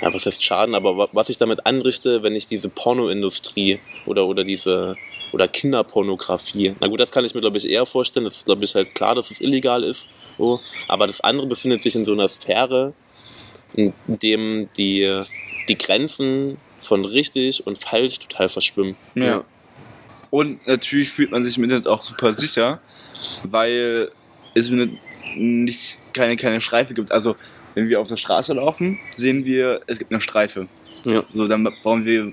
ja, was heißt Schaden, aber wa- was ich damit anrichte, wenn ich diese Pornoindustrie oder, oder diese oder Kinderpornografie. Na gut, das kann ich mir, glaube ich, eher vorstellen. Das ist, glaube ich, halt klar, dass es illegal ist. So. Aber das andere befindet sich in so einer Sphäre, in dem die, die Grenzen von richtig und falsch total verschwimmen. Ja. Und natürlich fühlt man sich im Internet auch super sicher, weil es nicht keine, keine Streife gibt. Also, wenn wir auf der Straße laufen, sehen wir, es gibt eine Streife. Ja. So, dann bauen wir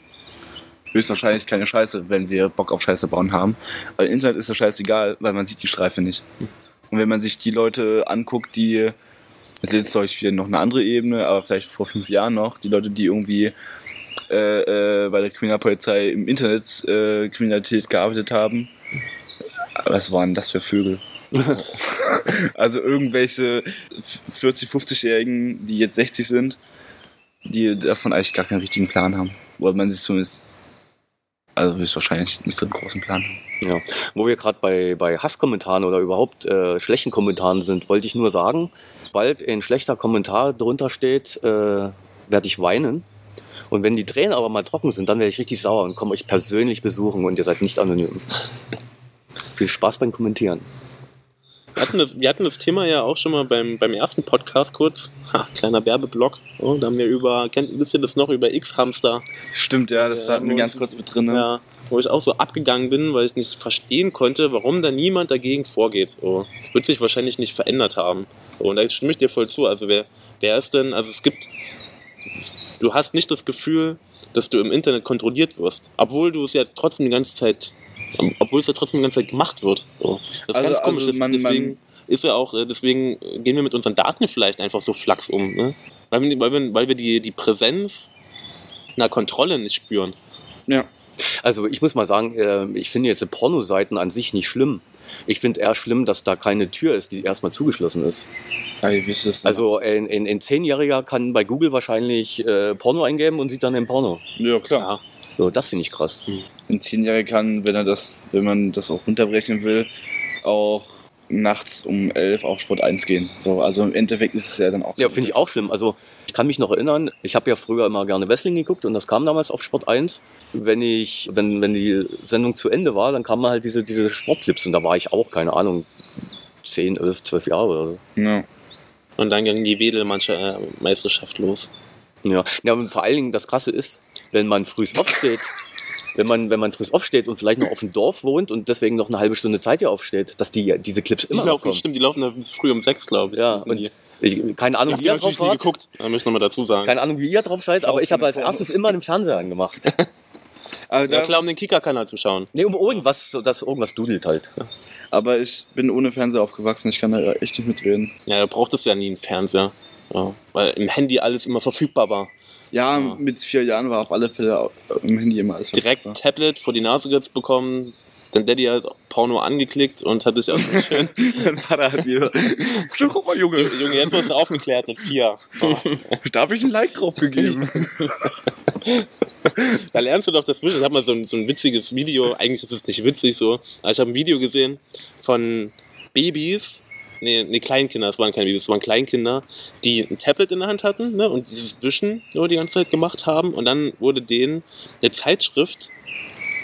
höchstwahrscheinlich keine Scheiße, wenn wir Bock auf Scheiße bauen haben. Aber im Internet ist das scheißegal, weil man sieht die Streife nicht. Und wenn man sich die Leute anguckt, die, das ist jetzt wieder noch eine andere Ebene, aber vielleicht vor fünf Jahren noch, die Leute, die irgendwie äh, äh, bei der Kriminalpolizei im Internet äh, Kriminalität gearbeitet haben. Was waren das für Vögel? also irgendwelche 40, 50-Jährigen, die jetzt 60 sind, die davon eigentlich gar keinen richtigen Plan haben. Oder man sich zumindest, also höchstwahrscheinlich nicht so einen großen Plan haben. Ja. Wo wir gerade bei, bei Hasskommentaren oder überhaupt äh, schlechten Kommentaren sind, wollte ich nur sagen, bald ein schlechter Kommentar drunter steht, äh, werde ich weinen. Und wenn die Tränen aber mal trocken sind, dann werde ich richtig sauer und komme euch persönlich besuchen und ihr seid nicht anonym. Viel Spaß beim Kommentieren. Wir hatten, das, wir hatten das Thema ja auch schon mal beim, beim ersten Podcast kurz. Ha, kleiner Werbeblock. Oh, da haben wir über, kennt wisst ihr das noch, über X-Hamster. Stimmt, ja, das Ja, hatten wir ganz kurz mit drin. Ne? Ja, wo ich auch so abgegangen bin, weil ich nicht verstehen konnte, warum da niemand dagegen vorgeht. So. Das wird sich wahrscheinlich nicht verändert haben. So, und da stimme ich dir voll zu. Also wer, wer ist denn, also es gibt, du hast nicht das Gefühl, dass du im Internet kontrolliert wirst, obwohl du es ja trotzdem die ganze Zeit, obwohl es ja trotzdem die ganze Zeit gemacht wird. So. Das ist Also- ganz komisch. also man- deswegen man- ist ja auch, äh, deswegen gehen wir mit unseren Daten vielleicht einfach so flachs um. Ne? Weil wir, weil wir, weil wir die, die Präsenz einer Kontrolle nicht spüren. Ja. Also ich muss mal sagen, äh, ich finde jetzt Pornoseiten an sich nicht schlimm. Ich finde eher schlimm, dass da keine Tür ist, die erstmal zugeschlossen ist. Es. Also ein, ein, ein Zehnjähriger kann bei Google wahrscheinlich äh, Porno eingeben und sieht dann den Porno. ja, klar. Ja. So, das finde ich krass. Ein Zehnjähriger kann, wenn er das, wenn man das auch runterbrechen will, auch nachts um elf auf Sport 1 gehen. So, also im Endeffekt ist es ja dann auch. Ja, finde ich auch schlimm. Also ich kann mich noch erinnern, ich habe ja früher immer gerne Wrestling geguckt und das kam damals auf Sport 1. Wenn ich, wenn, wenn die Sendung zu Ende war, dann kamen halt diese, diese Sportclips und da war ich auch, keine Ahnung, 10, 11, 12 Jahre oder so. Ja. Und dann ging die Wedelmeisterschaft los. Ja. ja, und vor allen Dingen das Krasse ist, wenn man früh aufsteht, wenn man, wenn man früh aufsteht und vielleicht noch auf dem Dorf wohnt und deswegen noch eine halbe Stunde Zeit hier aufsteht, dass die diese Clips Die immer noch laufen, kommen. stimmt, die laufen früh um sechs, glaube ich. Ja, und die. ich, keine Ahnung, Ich wie ihr drauf natürlich nie wart. geguckt, da möchte ich nochmal dazu sagen. Keine Ahnung, wie ihr drauf seid, aber ich habe als erstes immer den Fernseher angemacht. Aber, Ja, da, klar, um den Kika-Kanal zu schauen. nee, um irgendwas, dass irgendwas dudelt halt. aber ich bin ohne Fernseher aufgewachsen, ich kann da echt nicht mitreden. Ja, da braucht es ja nie einen Fernseher. Ja, weil im Handy alles immer verfügbar war. Ja, Ja. mit vier Jahren war auf alle Fälle im Handy immer alles Direkt verfügbar. Tablet vor die Nase gesetzt bekommen, dann Daddy hat Porno angeklickt und hat sich auch so schön. Vater hat hier. Guck mal, Junge. Junge, jetzt wirst du aufgeklärt mit vier. Oh. Da habe ich ein Like drauf gegeben. Da lernst du doch das Wissen. Ich habe mal so ein, so ein witziges Video, eigentlich ist es nicht witzig so, aber ich habe ein Video gesehen von Babys, nee, nee, Kleinkinder, das waren keine Babys, das waren Kleinkinder, die ein Tablet in der Hand hatten ne, und dieses Wischen so die ganze Zeit gemacht haben und dann wurde denen eine Zeitschrift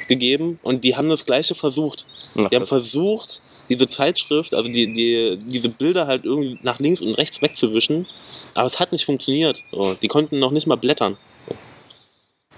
gegeben und die haben das gleiche versucht. Ach, Die haben versucht, diese Zeitschrift, also die, die, diese Bilder halt irgendwie nach links und rechts wegzuwischen, aber es hat nicht funktioniert. So, die konnten noch nicht mal blättern.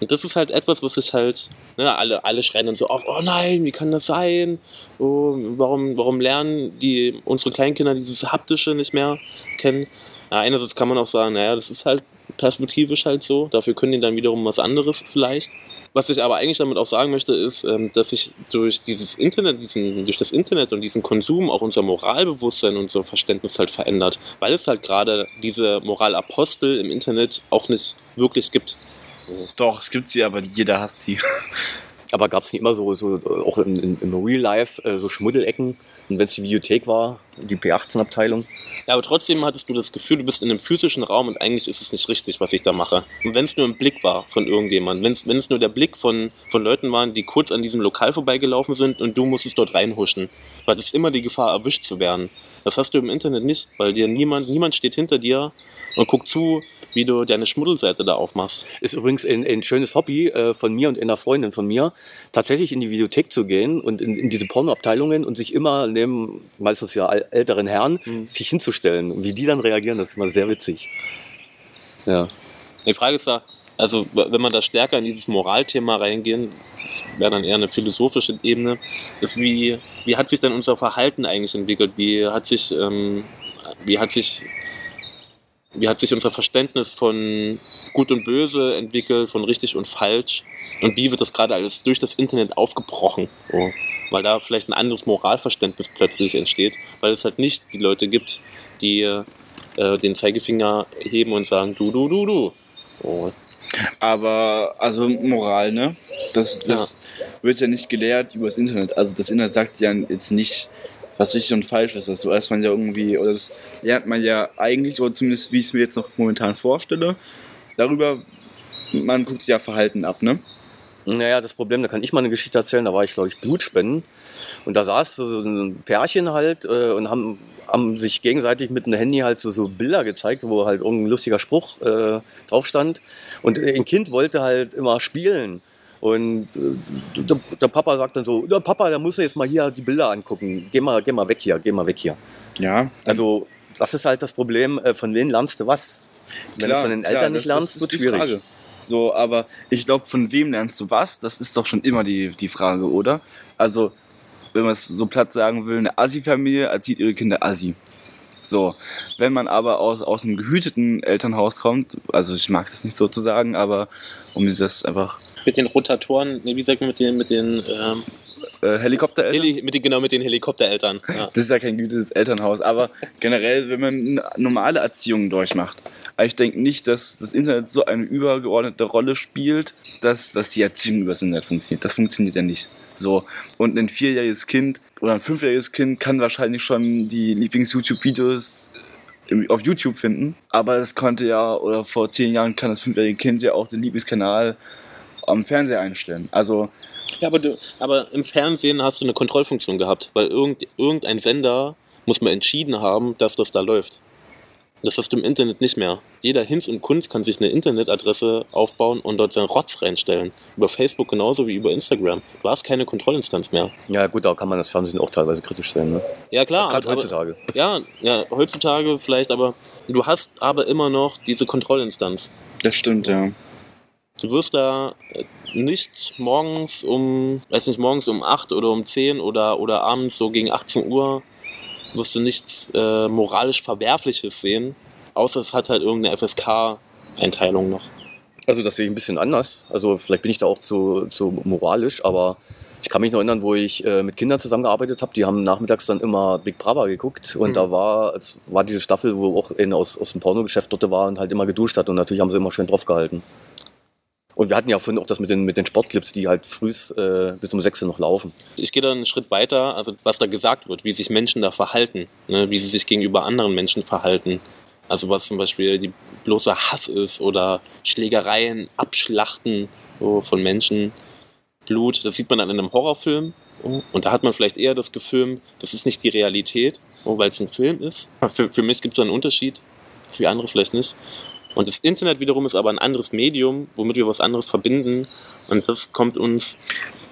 Und das ist halt etwas, was ich halt, ne, alle, alle schreien dann so auf, oh nein, wie kann das sein? Oh, warum, warum lernen die, unsere Kleinkinder dieses Haptische nicht mehr kennen? Ja, einerseits kann man auch sagen, naja, das ist halt perspektivisch halt so, dafür können die dann wiederum was anderes vielleicht. Was ich aber eigentlich damit auch sagen möchte, ist, ähm, dass sich durch dieses Internet, diesen, durch das Internet und diesen Konsum auch unser Moralbewusstsein und unser Verständnis halt verändert, weil es halt gerade diese Moralapostel im Internet auch nicht wirklich gibt. Doch, es gibt sie, aber jeder hasst sie. Aber gab es nicht immer so, so auch in, in, im Real Life äh, so Schmuddelecken? Und wenn es die Videothek war, die P18-Abteilung? Ja, aber trotzdem hattest du das Gefühl, du bist in einem physischen Raum und eigentlich ist es nicht richtig, was ich da mache. Und wenn es nur ein Blick war von irgendjemandem, wenn es nur der Blick von, von Leuten waren, die kurz an diesem Lokal vorbeigelaufen sind und du musstest dort reinhuschen, weil es immer die Gefahr, erwischt zu werden. Das hast du im Internet nicht, weil dir niemand, niemand steht hinter dir und guckt zu, wie du deine Schmuddelseite da aufmachst. Ist übrigens ein, ein schönes Hobby äh, von mir und einer Freundin von mir, tatsächlich in die Videothek zu gehen und in, in diese Pornoabteilungen und sich immer neben meistens ja älteren Herren mhm. sich hinzustellen. Und wie die dann reagieren, das ist immer sehr witzig. Ja. Die Frage ist da, also wenn man da stärker in dieses Moralthema reingehen, das wäre dann eher eine philosophische Ebene, ist wie, wie hat sich denn unser Verhalten eigentlich entwickelt? Wie hat sich, ähm, wie hat sich wie hat sich unser Verständnis von Gut und Böse entwickelt, von richtig und falsch und wie wird das gerade alles durch das Internet aufgebrochen, oh, weil da vielleicht ein anderes Moralverständnis plötzlich entsteht, weil es halt nicht die Leute gibt, die äh, den Zeigefinger heben und sagen, du, du, du, du. Oh. Aber, also Moral, ne? Das, das ja. wird ja nicht gelehrt über das Internet. Also das Internet sagt ja jetzt nicht, was richtig und falsch ist. Das weiß ja irgendwie, oder das lernt man ja eigentlich, oder zumindest wie ich es mir jetzt noch momentan vorstelle. Darüber, man guckt sich ja Verhalten ab, ne? Naja, das Problem, da kann ich mal eine Geschichte erzählen, da war ich, glaube ich, Blutspenden. Und da saß so ein Pärchen halt äh, und haben, haben sich gegenseitig mit einem Handy halt so, so Bilder gezeigt, wo halt irgendein lustiger Spruch äh, drauf stand. Und ein Kind wollte halt immer spielen. Und äh, der, der, Papa sagt dann so, Papa, der muss jetzt mal hier die Bilder angucken. Geh mal, geh mal weg hier, geh mal weg hier. Ja. Also das ist halt das Problem, äh, von wem lernst du was? Wenn du es von den Eltern klar, nicht lernst, wird es schwierig. Frage. So, aber ich glaube, von wem lernst du was? Das ist doch schon immer die, die Frage, oder? Also, wenn man es so platt sagen will, eine Assi-Familie erzieht ihre Kinder Assi. So, wenn man aber aus, aus einem gehüteten Elternhaus kommt, also ich mag es nicht so zu sagen, aber um das einfach mit den Rotatoren, nee, wie sagt man mit den, mit den ähm, äh, Helikoptereltern? Heli, mit den, genau, mit den Helikoptereltern. Ja. Das ist ja kein gütiges Elternhaus, aber generell, wenn man normale Erziehung durchmacht. ich denke nicht, dass das Internet so eine übergeordnete Rolle spielt, dass, dass die Erziehung über das Internet funktioniert. Das funktioniert ja nicht. So. Und ein vierjähriges Kind oder ein fünfjähriges Kind kann wahrscheinlich schon die Lieblings-YouTube-Videos auf YouTube finden. Aber das konnte ja, oder vor zehn Jahren kann das fünfjährige Kind ja auch den Lieblingskanal am Fernseher einstellen. Also ja, aber, du, aber im Fernsehen hast du eine Kontrollfunktion gehabt, weil irgend, irgendein Sender muss mal entschieden haben, dass das da läuft. Das hast du im Internet nicht mehr. Jeder Hinz und Kunst kann sich eine Internetadresse aufbauen und dort seinen Rotz reinstellen. Über Facebook genauso wie über Instagram. Du hast keine Kontrollinstanz mehr. Ja gut, da kann man das Fernsehen auch teilweise kritisch stellen. Ne? Ja klar. Gerade heutzutage. Ja, ja, heutzutage vielleicht, aber du hast aber immer noch diese Kontrollinstanz. Das stimmt, ja. Du wirst da äh, nicht morgens um, weiß nicht, morgens um 8 oder um 10 oder, oder abends so gegen 18 Uhr wirst du nichts äh, moralisch Verwerfliches sehen, außer es hat halt irgendeine FSK-Einteilung noch. Also das sehe ich ein bisschen anders. Also vielleicht bin ich da auch zu, zu moralisch, aber ich kann mich noch erinnern, wo ich äh, mit Kindern zusammengearbeitet habe. Die haben nachmittags dann immer Big Brother geguckt und mhm. da war, war diese Staffel, wo auch einer aus, aus dem Pornogeschäft dort war und halt immer geduscht hat und natürlich haben sie immer schön drauf gehalten. Und wir hatten ja vorhin auch das mit den, mit den Sportclips, die halt früh äh, bis um 6 Uhr noch laufen. Ich gehe da einen Schritt weiter, also was da gesagt wird, wie sich Menschen da verhalten, ne, wie sie sich gegenüber anderen Menschen verhalten. Also was zum Beispiel die bloße Hass ist oder Schlägereien, Abschlachten so, von Menschen, Blut. Das sieht man dann in einem Horrorfilm. Und da hat man vielleicht eher das Gefühl, das ist nicht die Realität, weil es ein Film ist. Für, für mich gibt es einen Unterschied, für andere vielleicht nicht. Und das Internet wiederum ist aber ein anderes Medium, womit wir was anderes verbinden. Und das kommt uns.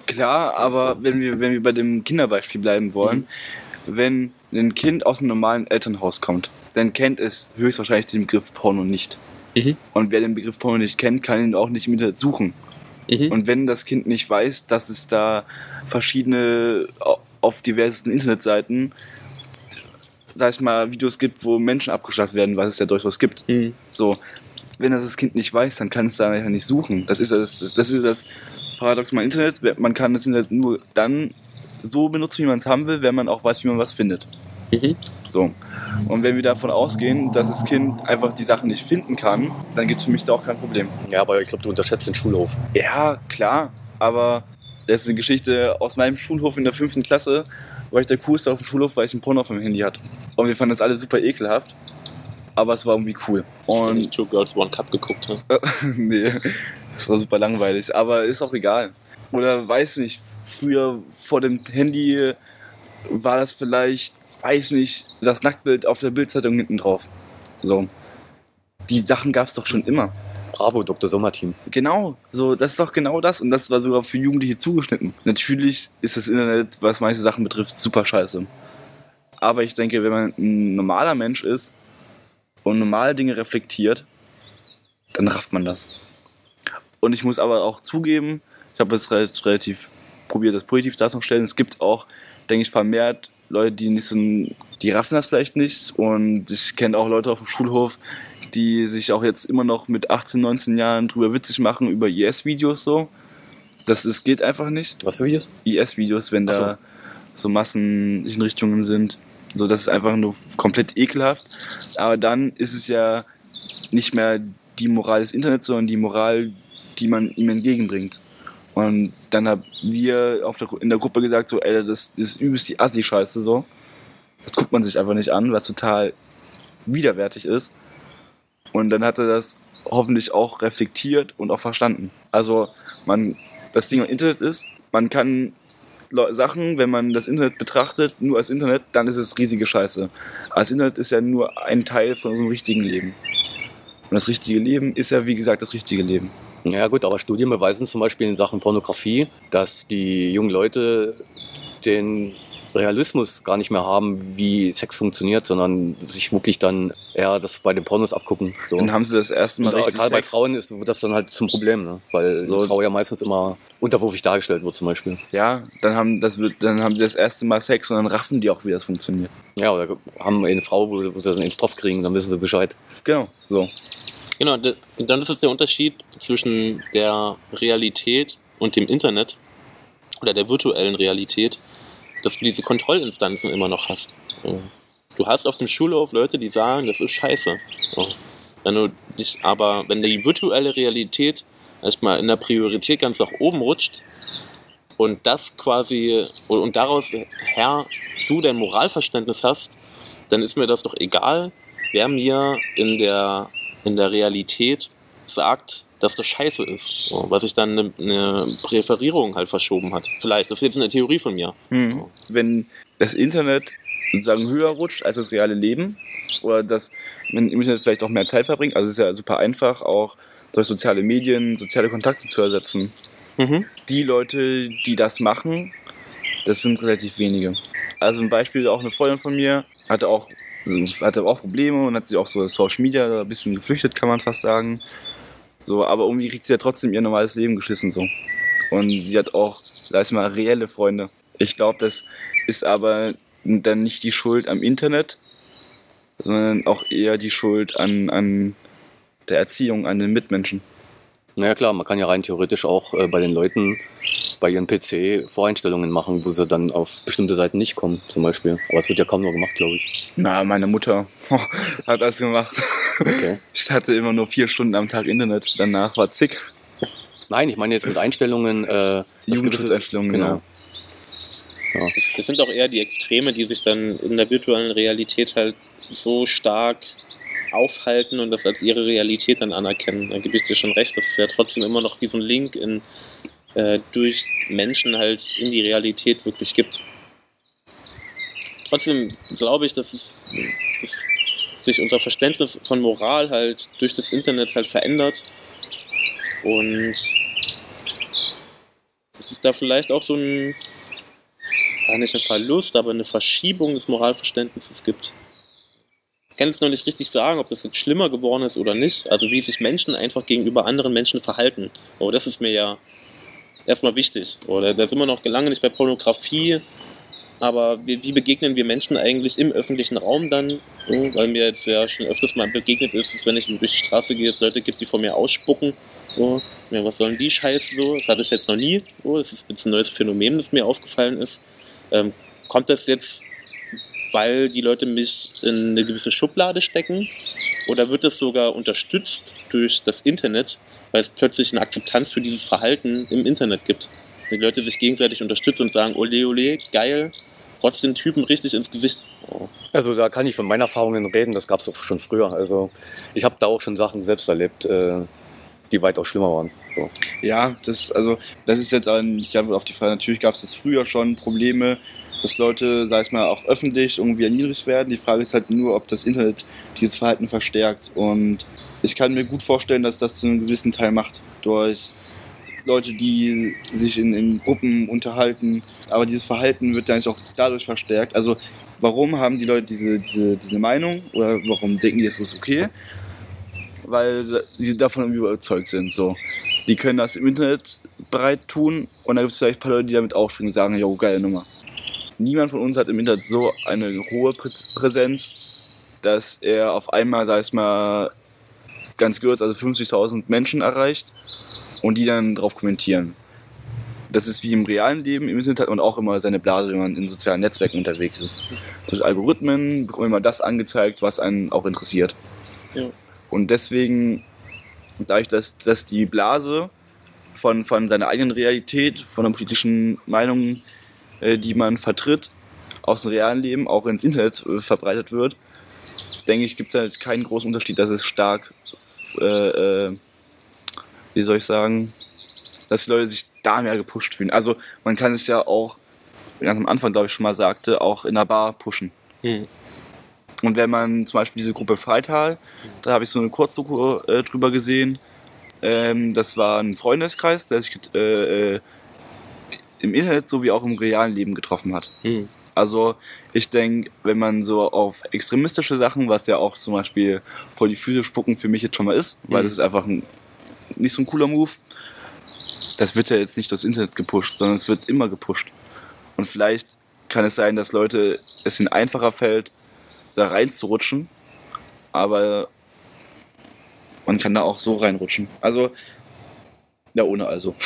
Klar, aber wenn wir, wenn wir bei dem Kinderbeispiel bleiben wollen, mhm. wenn ein Kind aus einem normalen Elternhaus kommt, dann kennt es höchstwahrscheinlich den Begriff Porno nicht. Mhm. Und wer den Begriff Porno nicht kennt, kann ihn auch nicht im Internet suchen. Mhm. Und wenn das Kind nicht weiß, dass es da verschiedene auf diversen Internetseiten sag ich mal, Videos gibt, wo Menschen abgeschlachtet werden, was es ja durchaus gibt. Mhm. So, wenn das das Kind nicht weiß, dann kann es da nicht suchen. Das ist das, das, ist das Paradox beim Internet. Man kann das Internet nur dann so benutzen, wie man es haben will, wenn man auch weiß, wie man was findet. Mhm. So. Und wenn wir davon ausgehen, dass das Kind einfach die Sachen nicht finden kann, dann gibt es für mich da auch kein Problem. Ja, aber ich glaube, du unterschätzt den Schulhof. Ja, klar. Aber Das ist eine Geschichte aus meinem Schulhof in der fünften Klasse. War ich der Coolste auf dem Schulhof, weil ich ein Porno auf dem Handy hatte. Und wir fanden das alle super ekelhaft. Aber es war irgendwie cool. Und ich Und Two Girls One Cup geguckt habe. nee, das war super langweilig. Aber ist auch egal. Oder weiß nicht, früher vor dem Handy war das vielleicht, weiß nicht, das Nacktbild auf der Bildzeitung hinten drauf. So. Die Sachen gab es doch schon immer. Bravo, Dr. Sommerteam. Genau, so, das ist doch genau das. Und das war sogar für Jugendliche zugeschnitten. Natürlich ist das Internet, was manche Sachen betrifft, super scheiße. Aber ich denke, wenn man ein normaler Mensch ist und normale Dinge reflektiert, dann rafft man das. Und ich muss aber auch zugeben, ich habe es relativ, probiert, das positiv darzustellen. Es gibt auch, denke ich, vermehrt Leute, die nicht so, die raffen das vielleicht nicht. Und ich kenne auch Leute auf dem Schulhof, die sich auch jetzt immer noch mit 18, 19 Jahren drüber witzig machen über IS-Videos so. Das, das geht einfach nicht. Was für Videos? IS-Videos, wenn so. da so Massenrichtungen sind. So, das ist einfach nur komplett ekelhaft. Aber dann ist es ja nicht mehr die Moral des Internets, sondern die Moral, die man ihm entgegenbringt. Und dann haben wir der, in der Gruppe gesagt, so, ey, das ist übelst die Assi-Scheiße so. Das guckt man sich einfach nicht an, was total widerwärtig ist. Und dann hat er das hoffentlich auch reflektiert und auch verstanden. Also, man, das Ding am Internet ist, man kann Sachen, wenn man das Internet betrachtet, nur als Internet, dann ist es riesige Scheiße. Das Internet ist ja nur ein Teil von unserem richtigen Leben. Und das richtige Leben ist ja, wie gesagt, das richtige Leben. Ja gut, aber Studien beweisen zum Beispiel in Sachen Pornografie, dass die jungen Leute den Realismus gar nicht mehr haben, wie Sex funktioniert, sondern sich wirklich dann eher das bei den Pornos abgucken. So. Dann haben sie das erste Mal Und richtig gerade bei Sex. Frauen ist wird das dann halt zum Problem, ne? weil So. eine Frau ja meistens immer unterwurfig dargestellt wird zum Beispiel. Ja, dann haben, das wird, dann haben sie das erste Mal Sex und dann raffen die auch, wie das funktioniert. Ja, oder haben eine Frau, wo, wo sie dann ins Stoff kriegen, dann wissen sie Bescheid. Genau, so. Genau, dann ist es der Unterschied zwischen der Realität und dem Internet oder der virtuellen Realität, dass du diese Kontrollinstanzen immer noch hast. Du hast auf dem Schulhof Leute, die sagen, das ist scheiße. Wenn du dich aber, wenn die virtuelle Realität erstmal in der Priorität ganz nach oben rutscht und das quasi und daraus her du dein Moralverständnis hast, dann ist mir das doch egal, wer mir in der, in der Realität sagt, dass das scheiße ist. So, was sich dann eine, eine Präferierung halt verschoben hat. Vielleicht, das ist jetzt eine Theorie von mir. Hm. Wenn das Internet sozusagen höher rutscht als das reale Leben oder dass man im Internet vielleicht auch mehr Zeit verbringt, also es ist ja super einfach, auch durch soziale Medien, soziale Kontakte zu ersetzen. Mhm. Die Leute, die das machen, das sind relativ wenige. Also ein Beispiel, auch eine Freundin von mir hatte auch, hatte auch Probleme und hat sich auch so Social Media ein bisschen geflüchtet, kann man fast sagen. So, aber irgendwie kriegt sie ja trotzdem ihr normales Leben geschissen so. Und sie hat auch, sag ich mal, reelle Freunde. Ich glaube, das ist aber dann nicht die Schuld am Internet, sondern auch eher die Schuld an, an der Erziehung, an den Mitmenschen. Naja klar, man kann ja rein theoretisch auch äh, bei den Leuten bei ihren PC Voreinstellungen machen, wo sie dann auf bestimmte Seiten nicht kommen, zum Beispiel. Aber es wird ja kaum noch gemacht, glaube ich. Na, meine Mutter hat das gemacht. Okay. Ich hatte immer nur vier Stunden am Tag Internet, danach war zick. Nein, ich meine jetzt mit Einstellungen. Äh, Jugendschutzeinstellungen, genau. genau. Ja. Das sind auch eher die Extreme, die sich dann in der virtuellen Realität halt so stark aufhalten und das als ihre Realität dann anerkennen. Da gebe ich dir schon recht, dass ja trotzdem immer noch diesen Link in, äh, durch Menschen halt in die Realität wirklich gibt. Trotzdem glaube ich, dass, es, dass sich unser Verständnis von Moral halt durch das Internet halt verändert und dass es da vielleicht auch so ein gar nicht ein Verlust, aber eine Verschiebung des Moralverständnisses gibt. Ich kann jetzt noch nicht richtig sagen, ob das jetzt schlimmer geworden ist oder nicht. Also wie sich Menschen einfach gegenüber anderen Menschen verhalten. Aber das ist mir ja erstmal wichtig. Oder da sind wir noch lange nicht bei Pornografie. Aber wie, wie begegnen wir Menschen eigentlich im öffentlichen Raum dann? Ja, Weil mir jetzt ja schon öfters mal begegnet ist, dass wenn ich durch die Straße gehe, es Leute gibt, die vor mir ausspucken. So, ja, was sollen die Scheiße so? Das hatte ich jetzt noch nie. So, das ist jetzt ein neues Phänomen, das mir aufgefallen ist. Ähm, kommt das jetzt, weil die Leute mich in eine gewisse Schublade stecken? Oder wird das sogar unterstützt durch das Internet, weil es plötzlich eine Akzeptanz für dieses Verhalten im Internet gibt? Die Leute sich gegenseitig unterstützen und sagen, ole ole, geil, trotz den Typen richtig ins Gesicht. Oh. Also da kann ich von meinen Erfahrungen reden, das gab es auch schon früher. Also ich habe da auch schon Sachen selbst erlebt, äh, die weitaus schlimmer waren. So. Ja, das, also, das ist jetzt aber nicht die Antwort auf die Frage. Natürlich gab es das früher schon Probleme, dass Leute, sei es mal, auch öffentlich irgendwie erniedrigt werden. Die Frage ist halt nur, ob das Internet dieses Verhalten verstärkt. Und ich kann mir gut vorstellen, dass das zu einem gewissen Teil macht. Durch Leute, die sich in, in Gruppen unterhalten. Aber dieses Verhalten wird dann auch dadurch verstärkt. Also warum haben die Leute diese, diese, diese Meinung oder warum denken die, es ist okay? Weil sie davon überzeugt sind. So. Die können das im Internet breit tun und dann gibt es vielleicht ein paar Leute, die damit aufspringen und sagen, jo, geile Nummer. Niemand von uns hat im Internet so eine hohe Prä Präsenz, dass er auf einmal, sag ich mal, ganz kurz, also 50.000 Menschen erreicht und die dann drauf kommentieren. Das ist wie im realen Leben, im Internet hat man auch immer seine Blase, wenn man in sozialen Netzwerken unterwegs ist. Durch Algorithmen bekommt man immer das angezeigt, was einen auch interessiert. Ja. Und deswegen, dadurch, dass, dass die Blase von, von seiner eigenen Realität, von der politischen Meinung, äh, die man vertritt, aus dem realen Leben auch ins Internet äh, verbreitet wird, denke ich, gibt es halt keinen großen Unterschied, dass es stark, äh, äh, wie soll ich sagen, dass die Leute sich da mehr gepusht fühlen. Also man kann es ja auch, wie ich am Anfang glaube ich schon mal sagte, auch in der Bar pushen. Hm. Und wenn man zum Beispiel diese Gruppe Freital, da habe ich so eine Kurzdoku äh, drüber gesehen. Ähm, das war ein Freundeskreis, der sich äh, äh, im Internet sowie auch im realen Leben getroffen hat. Hm. Also ich denke, wenn man so auf extremistische Sachen, was ja auch zum Beispiel vor die Füße spucken für mich jetzt schon mal ist, weil Mhm. das ist einfach ein, nicht so ein cooler Move, das wird ja jetzt nicht durchs Internet gepusht, sondern es wird immer gepusht. Und vielleicht kann es sein, dass Leute es ihnen einfacher fällt, da reinzurutschen, aber man kann da auch so reinrutschen. Also, ja, ohne also.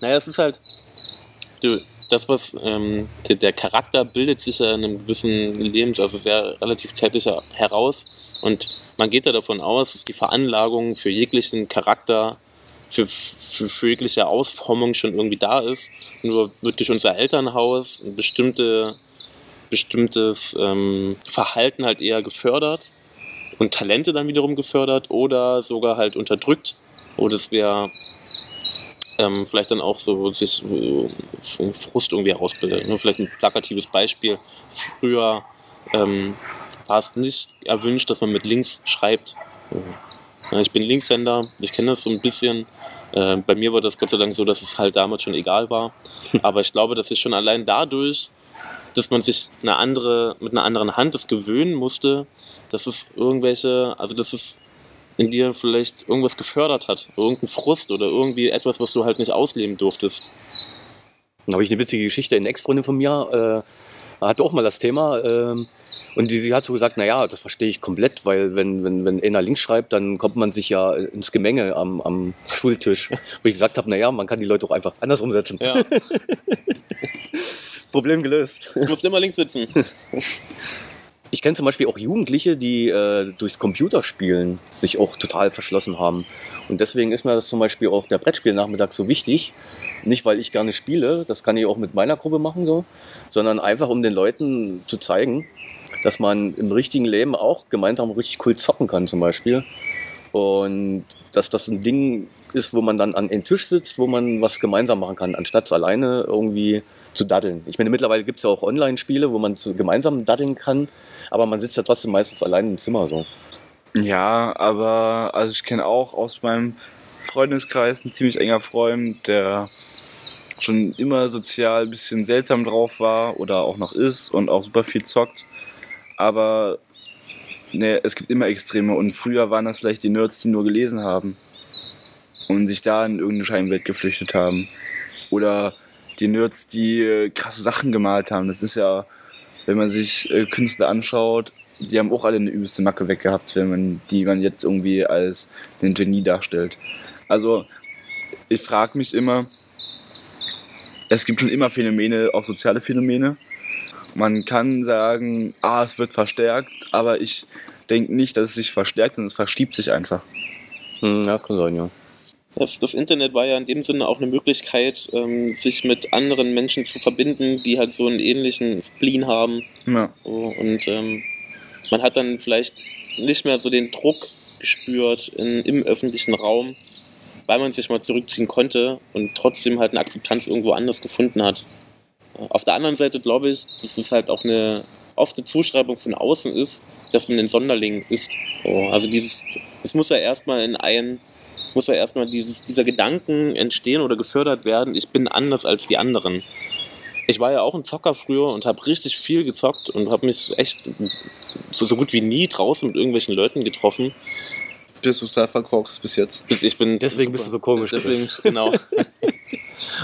Naja, es ist halt, du, das, was ähm, der, der Charakter bildet sich ja in einem gewissen Lebens, also sehr relativ zeitlich heraus. Und man geht ja davon aus, dass die Veranlagung für jeglichen Charakter, für, für, für jegliche Ausformung schon irgendwie da ist. Nur wird durch unser Elternhaus ein bestimmte, bestimmtes ähm, Verhalten halt eher gefördert und Talente dann wiederum gefördert oder sogar halt unterdrückt. Oder es wäre ähm, vielleicht dann auch so sich äh, Frust irgendwie herausbildet. Nur vielleicht ein plakatives Beispiel. Früher ähm, war es nicht erwünscht, dass man mit links schreibt. Ich bin Linkshänder, ich kenne das so ein bisschen. Äh, bei mir war das Gott sei Dank so, dass es halt damals schon egal war. Aber ich glaube, dass ich schon allein dadurch, dass man sich eine andere, mit einer anderen Hand das gewöhnen musste, dass es irgendwelche, also dass es in dir vielleicht irgendwas gefördert hat, irgendein Frust oder irgendwie etwas, was du halt nicht ausleben durftest. Dann habe ich eine witzige Geschichte. Eine Ex-Freundin von mir äh, hatte auch mal das Thema. ähm, und die, sie hat so gesagt, naja, das verstehe ich komplett, weil wenn, wenn, wenn einer links schreibt, dann kommt man sich ja ins Gemenge am, am Schultisch. Wo ich gesagt habe, naja, man kann die Leute auch einfach anders umsetzen. Ja, Problem gelöst. du musst immer links sitzen. Ich kenne zum Beispiel auch Jugendliche, die äh, durchs Computerspielen sich auch total verschlossen haben. Und deswegen ist mir das zum Beispiel auch der Brettspielnachmittag so wichtig. Nicht, weil ich gerne spiele, das kann ich auch mit meiner Gruppe machen so, sondern einfach um den Leuten zu zeigen, dass man im richtigen Leben auch gemeinsam richtig cool zocken kann zum Beispiel. Und dass das ein Ding ist, wo man dann an den Tisch sitzt, wo man was gemeinsam machen kann, anstatt alleine irgendwie zu daddeln. Ich meine, mittlerweile gibt es ja auch Online-Spiele, wo man gemeinsam daddeln kann, aber man sitzt ja trotzdem meistens allein im Zimmer so. Ja, aber also ich kenne auch aus meinem Freundeskreis einen ziemlich enger Freund, der schon immer sozial ein bisschen seltsam drauf war oder auch noch ist und auch super viel zockt. Aber ne, es gibt immer Extreme und früher waren das vielleicht die Nerds, die nur gelesen haben und sich da in irgendeine Scheinwelt geflüchtet haben. Oder die Nerds, die äh, krasse Sachen gemalt haben. Das ist ja, wenn man sich äh, Künstler anschaut, die haben auch alle eine übelste Macke weggehabt, wenn man die man jetzt irgendwie als den Genie darstellt. Also ich frage mich immer, es gibt schon immer Phänomene, auch soziale Phänomene. Man kann sagen, ah, es wird verstärkt, aber ich denke nicht, dass es sich verstärkt, sondern es verschiebt sich einfach. Hm, ja, das kann sein, ja. Das, das Internet war ja in dem Sinne auch eine Möglichkeit, ähm, sich mit anderen Menschen zu verbinden, die halt so einen ähnlichen Spleen haben. Ja. So, und ähm, man hat dann vielleicht nicht mehr so den Druck gespürt in, im öffentlichen Raum, weil man sich mal zurückziehen konnte und trotzdem halt eine Akzeptanz irgendwo anders gefunden hat. Auf der anderen Seite glaube ich, dass es halt auch eine oft eine Zuschreibung von außen ist, dass man ein Sonderling ist. So, also dieses, es muss ja erstmal in ein, muss ja erstmal dieses, dieser Gedanken entstehen oder gefördert werden, ich bin anders als die anderen. Ich war ja auch ein Zocker früher und habe richtig viel gezockt und habe mich echt so, so gut wie nie draußen mit irgendwelchen Leuten getroffen. Bist du total verkorkst bis jetzt. Ich bin Deswegen bist du so komisch, Deswegen, genau.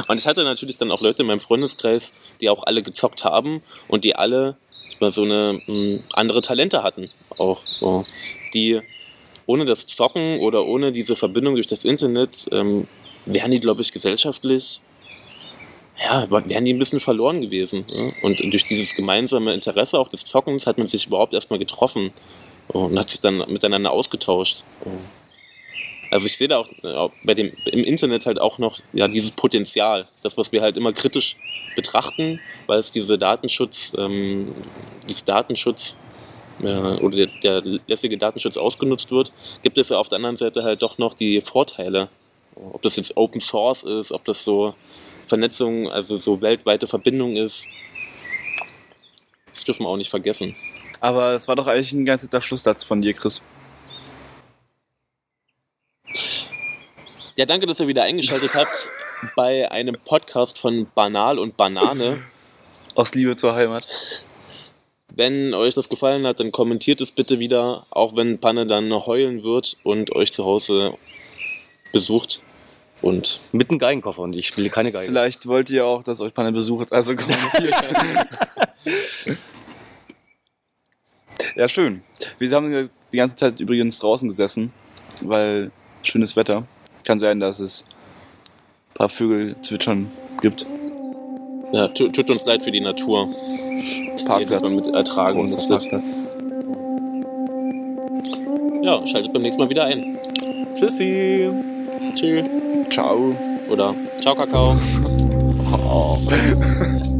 Und ich hatte natürlich dann auch Leute in meinem Freundeskreis, die auch alle gezockt haben und die alle mal so eine mh, andere Talente hatten. Auch so. Die ohne das Zocken oder ohne diese Verbindung durch das Internet ähm, wären die, glaube ich, gesellschaftlich, ja, wären die ein bisschen verloren gewesen. Ja? Und durch dieses gemeinsame Interesse auch des Zockens hat man sich überhaupt erstmal getroffen und hat sich dann miteinander ausgetauscht. Also ich sehe da auch, auch bei dem, im Internet halt auch noch ja, dieses Potenzial, das, was wir halt immer kritisch betrachten, weil es diese Datenschutz, ähm, dieses Datenschutz äh, oder der, der lässige Datenschutz ausgenutzt wird, gibt es ja auf der anderen Seite halt doch noch die Vorteile. Ob das jetzt Open Source ist, ob das so Vernetzung, also so weltweite Verbindung ist. Das dürfen wir auch nicht vergessen. Aber es war doch eigentlich ein ganz netter Schlusssatz von dir, Chris. Ja, danke, dass ihr wieder eingeschaltet habt bei einem Podcast von Banal und Banane. Aus Liebe zur Heimat. Wenn euch das gefallen hat, dann kommentiert es bitte wieder, auch wenn Panne dann heulen wird und euch zu Hause besucht. Und Mit einem Geigenkoffer und ich spiele keine Geige. Vielleicht wollt ihr auch, dass euch Panne besucht, also kommentiert. ja, schön. Wir haben die ganze Zeit übrigens draußen gesessen, weil schönes Wetter. Kann sein, dass es ein paar Vögel zwitschern gibt. ja, tu- tut uns leid für die Natur. Parkplatz. Dass man mit ertragen musstet. Parkplatz. Ja, schaltet beim nächsten Mal wieder ein. Tschüssi. Tschüss. Ciao. Oder ciao, Kakao. Oh.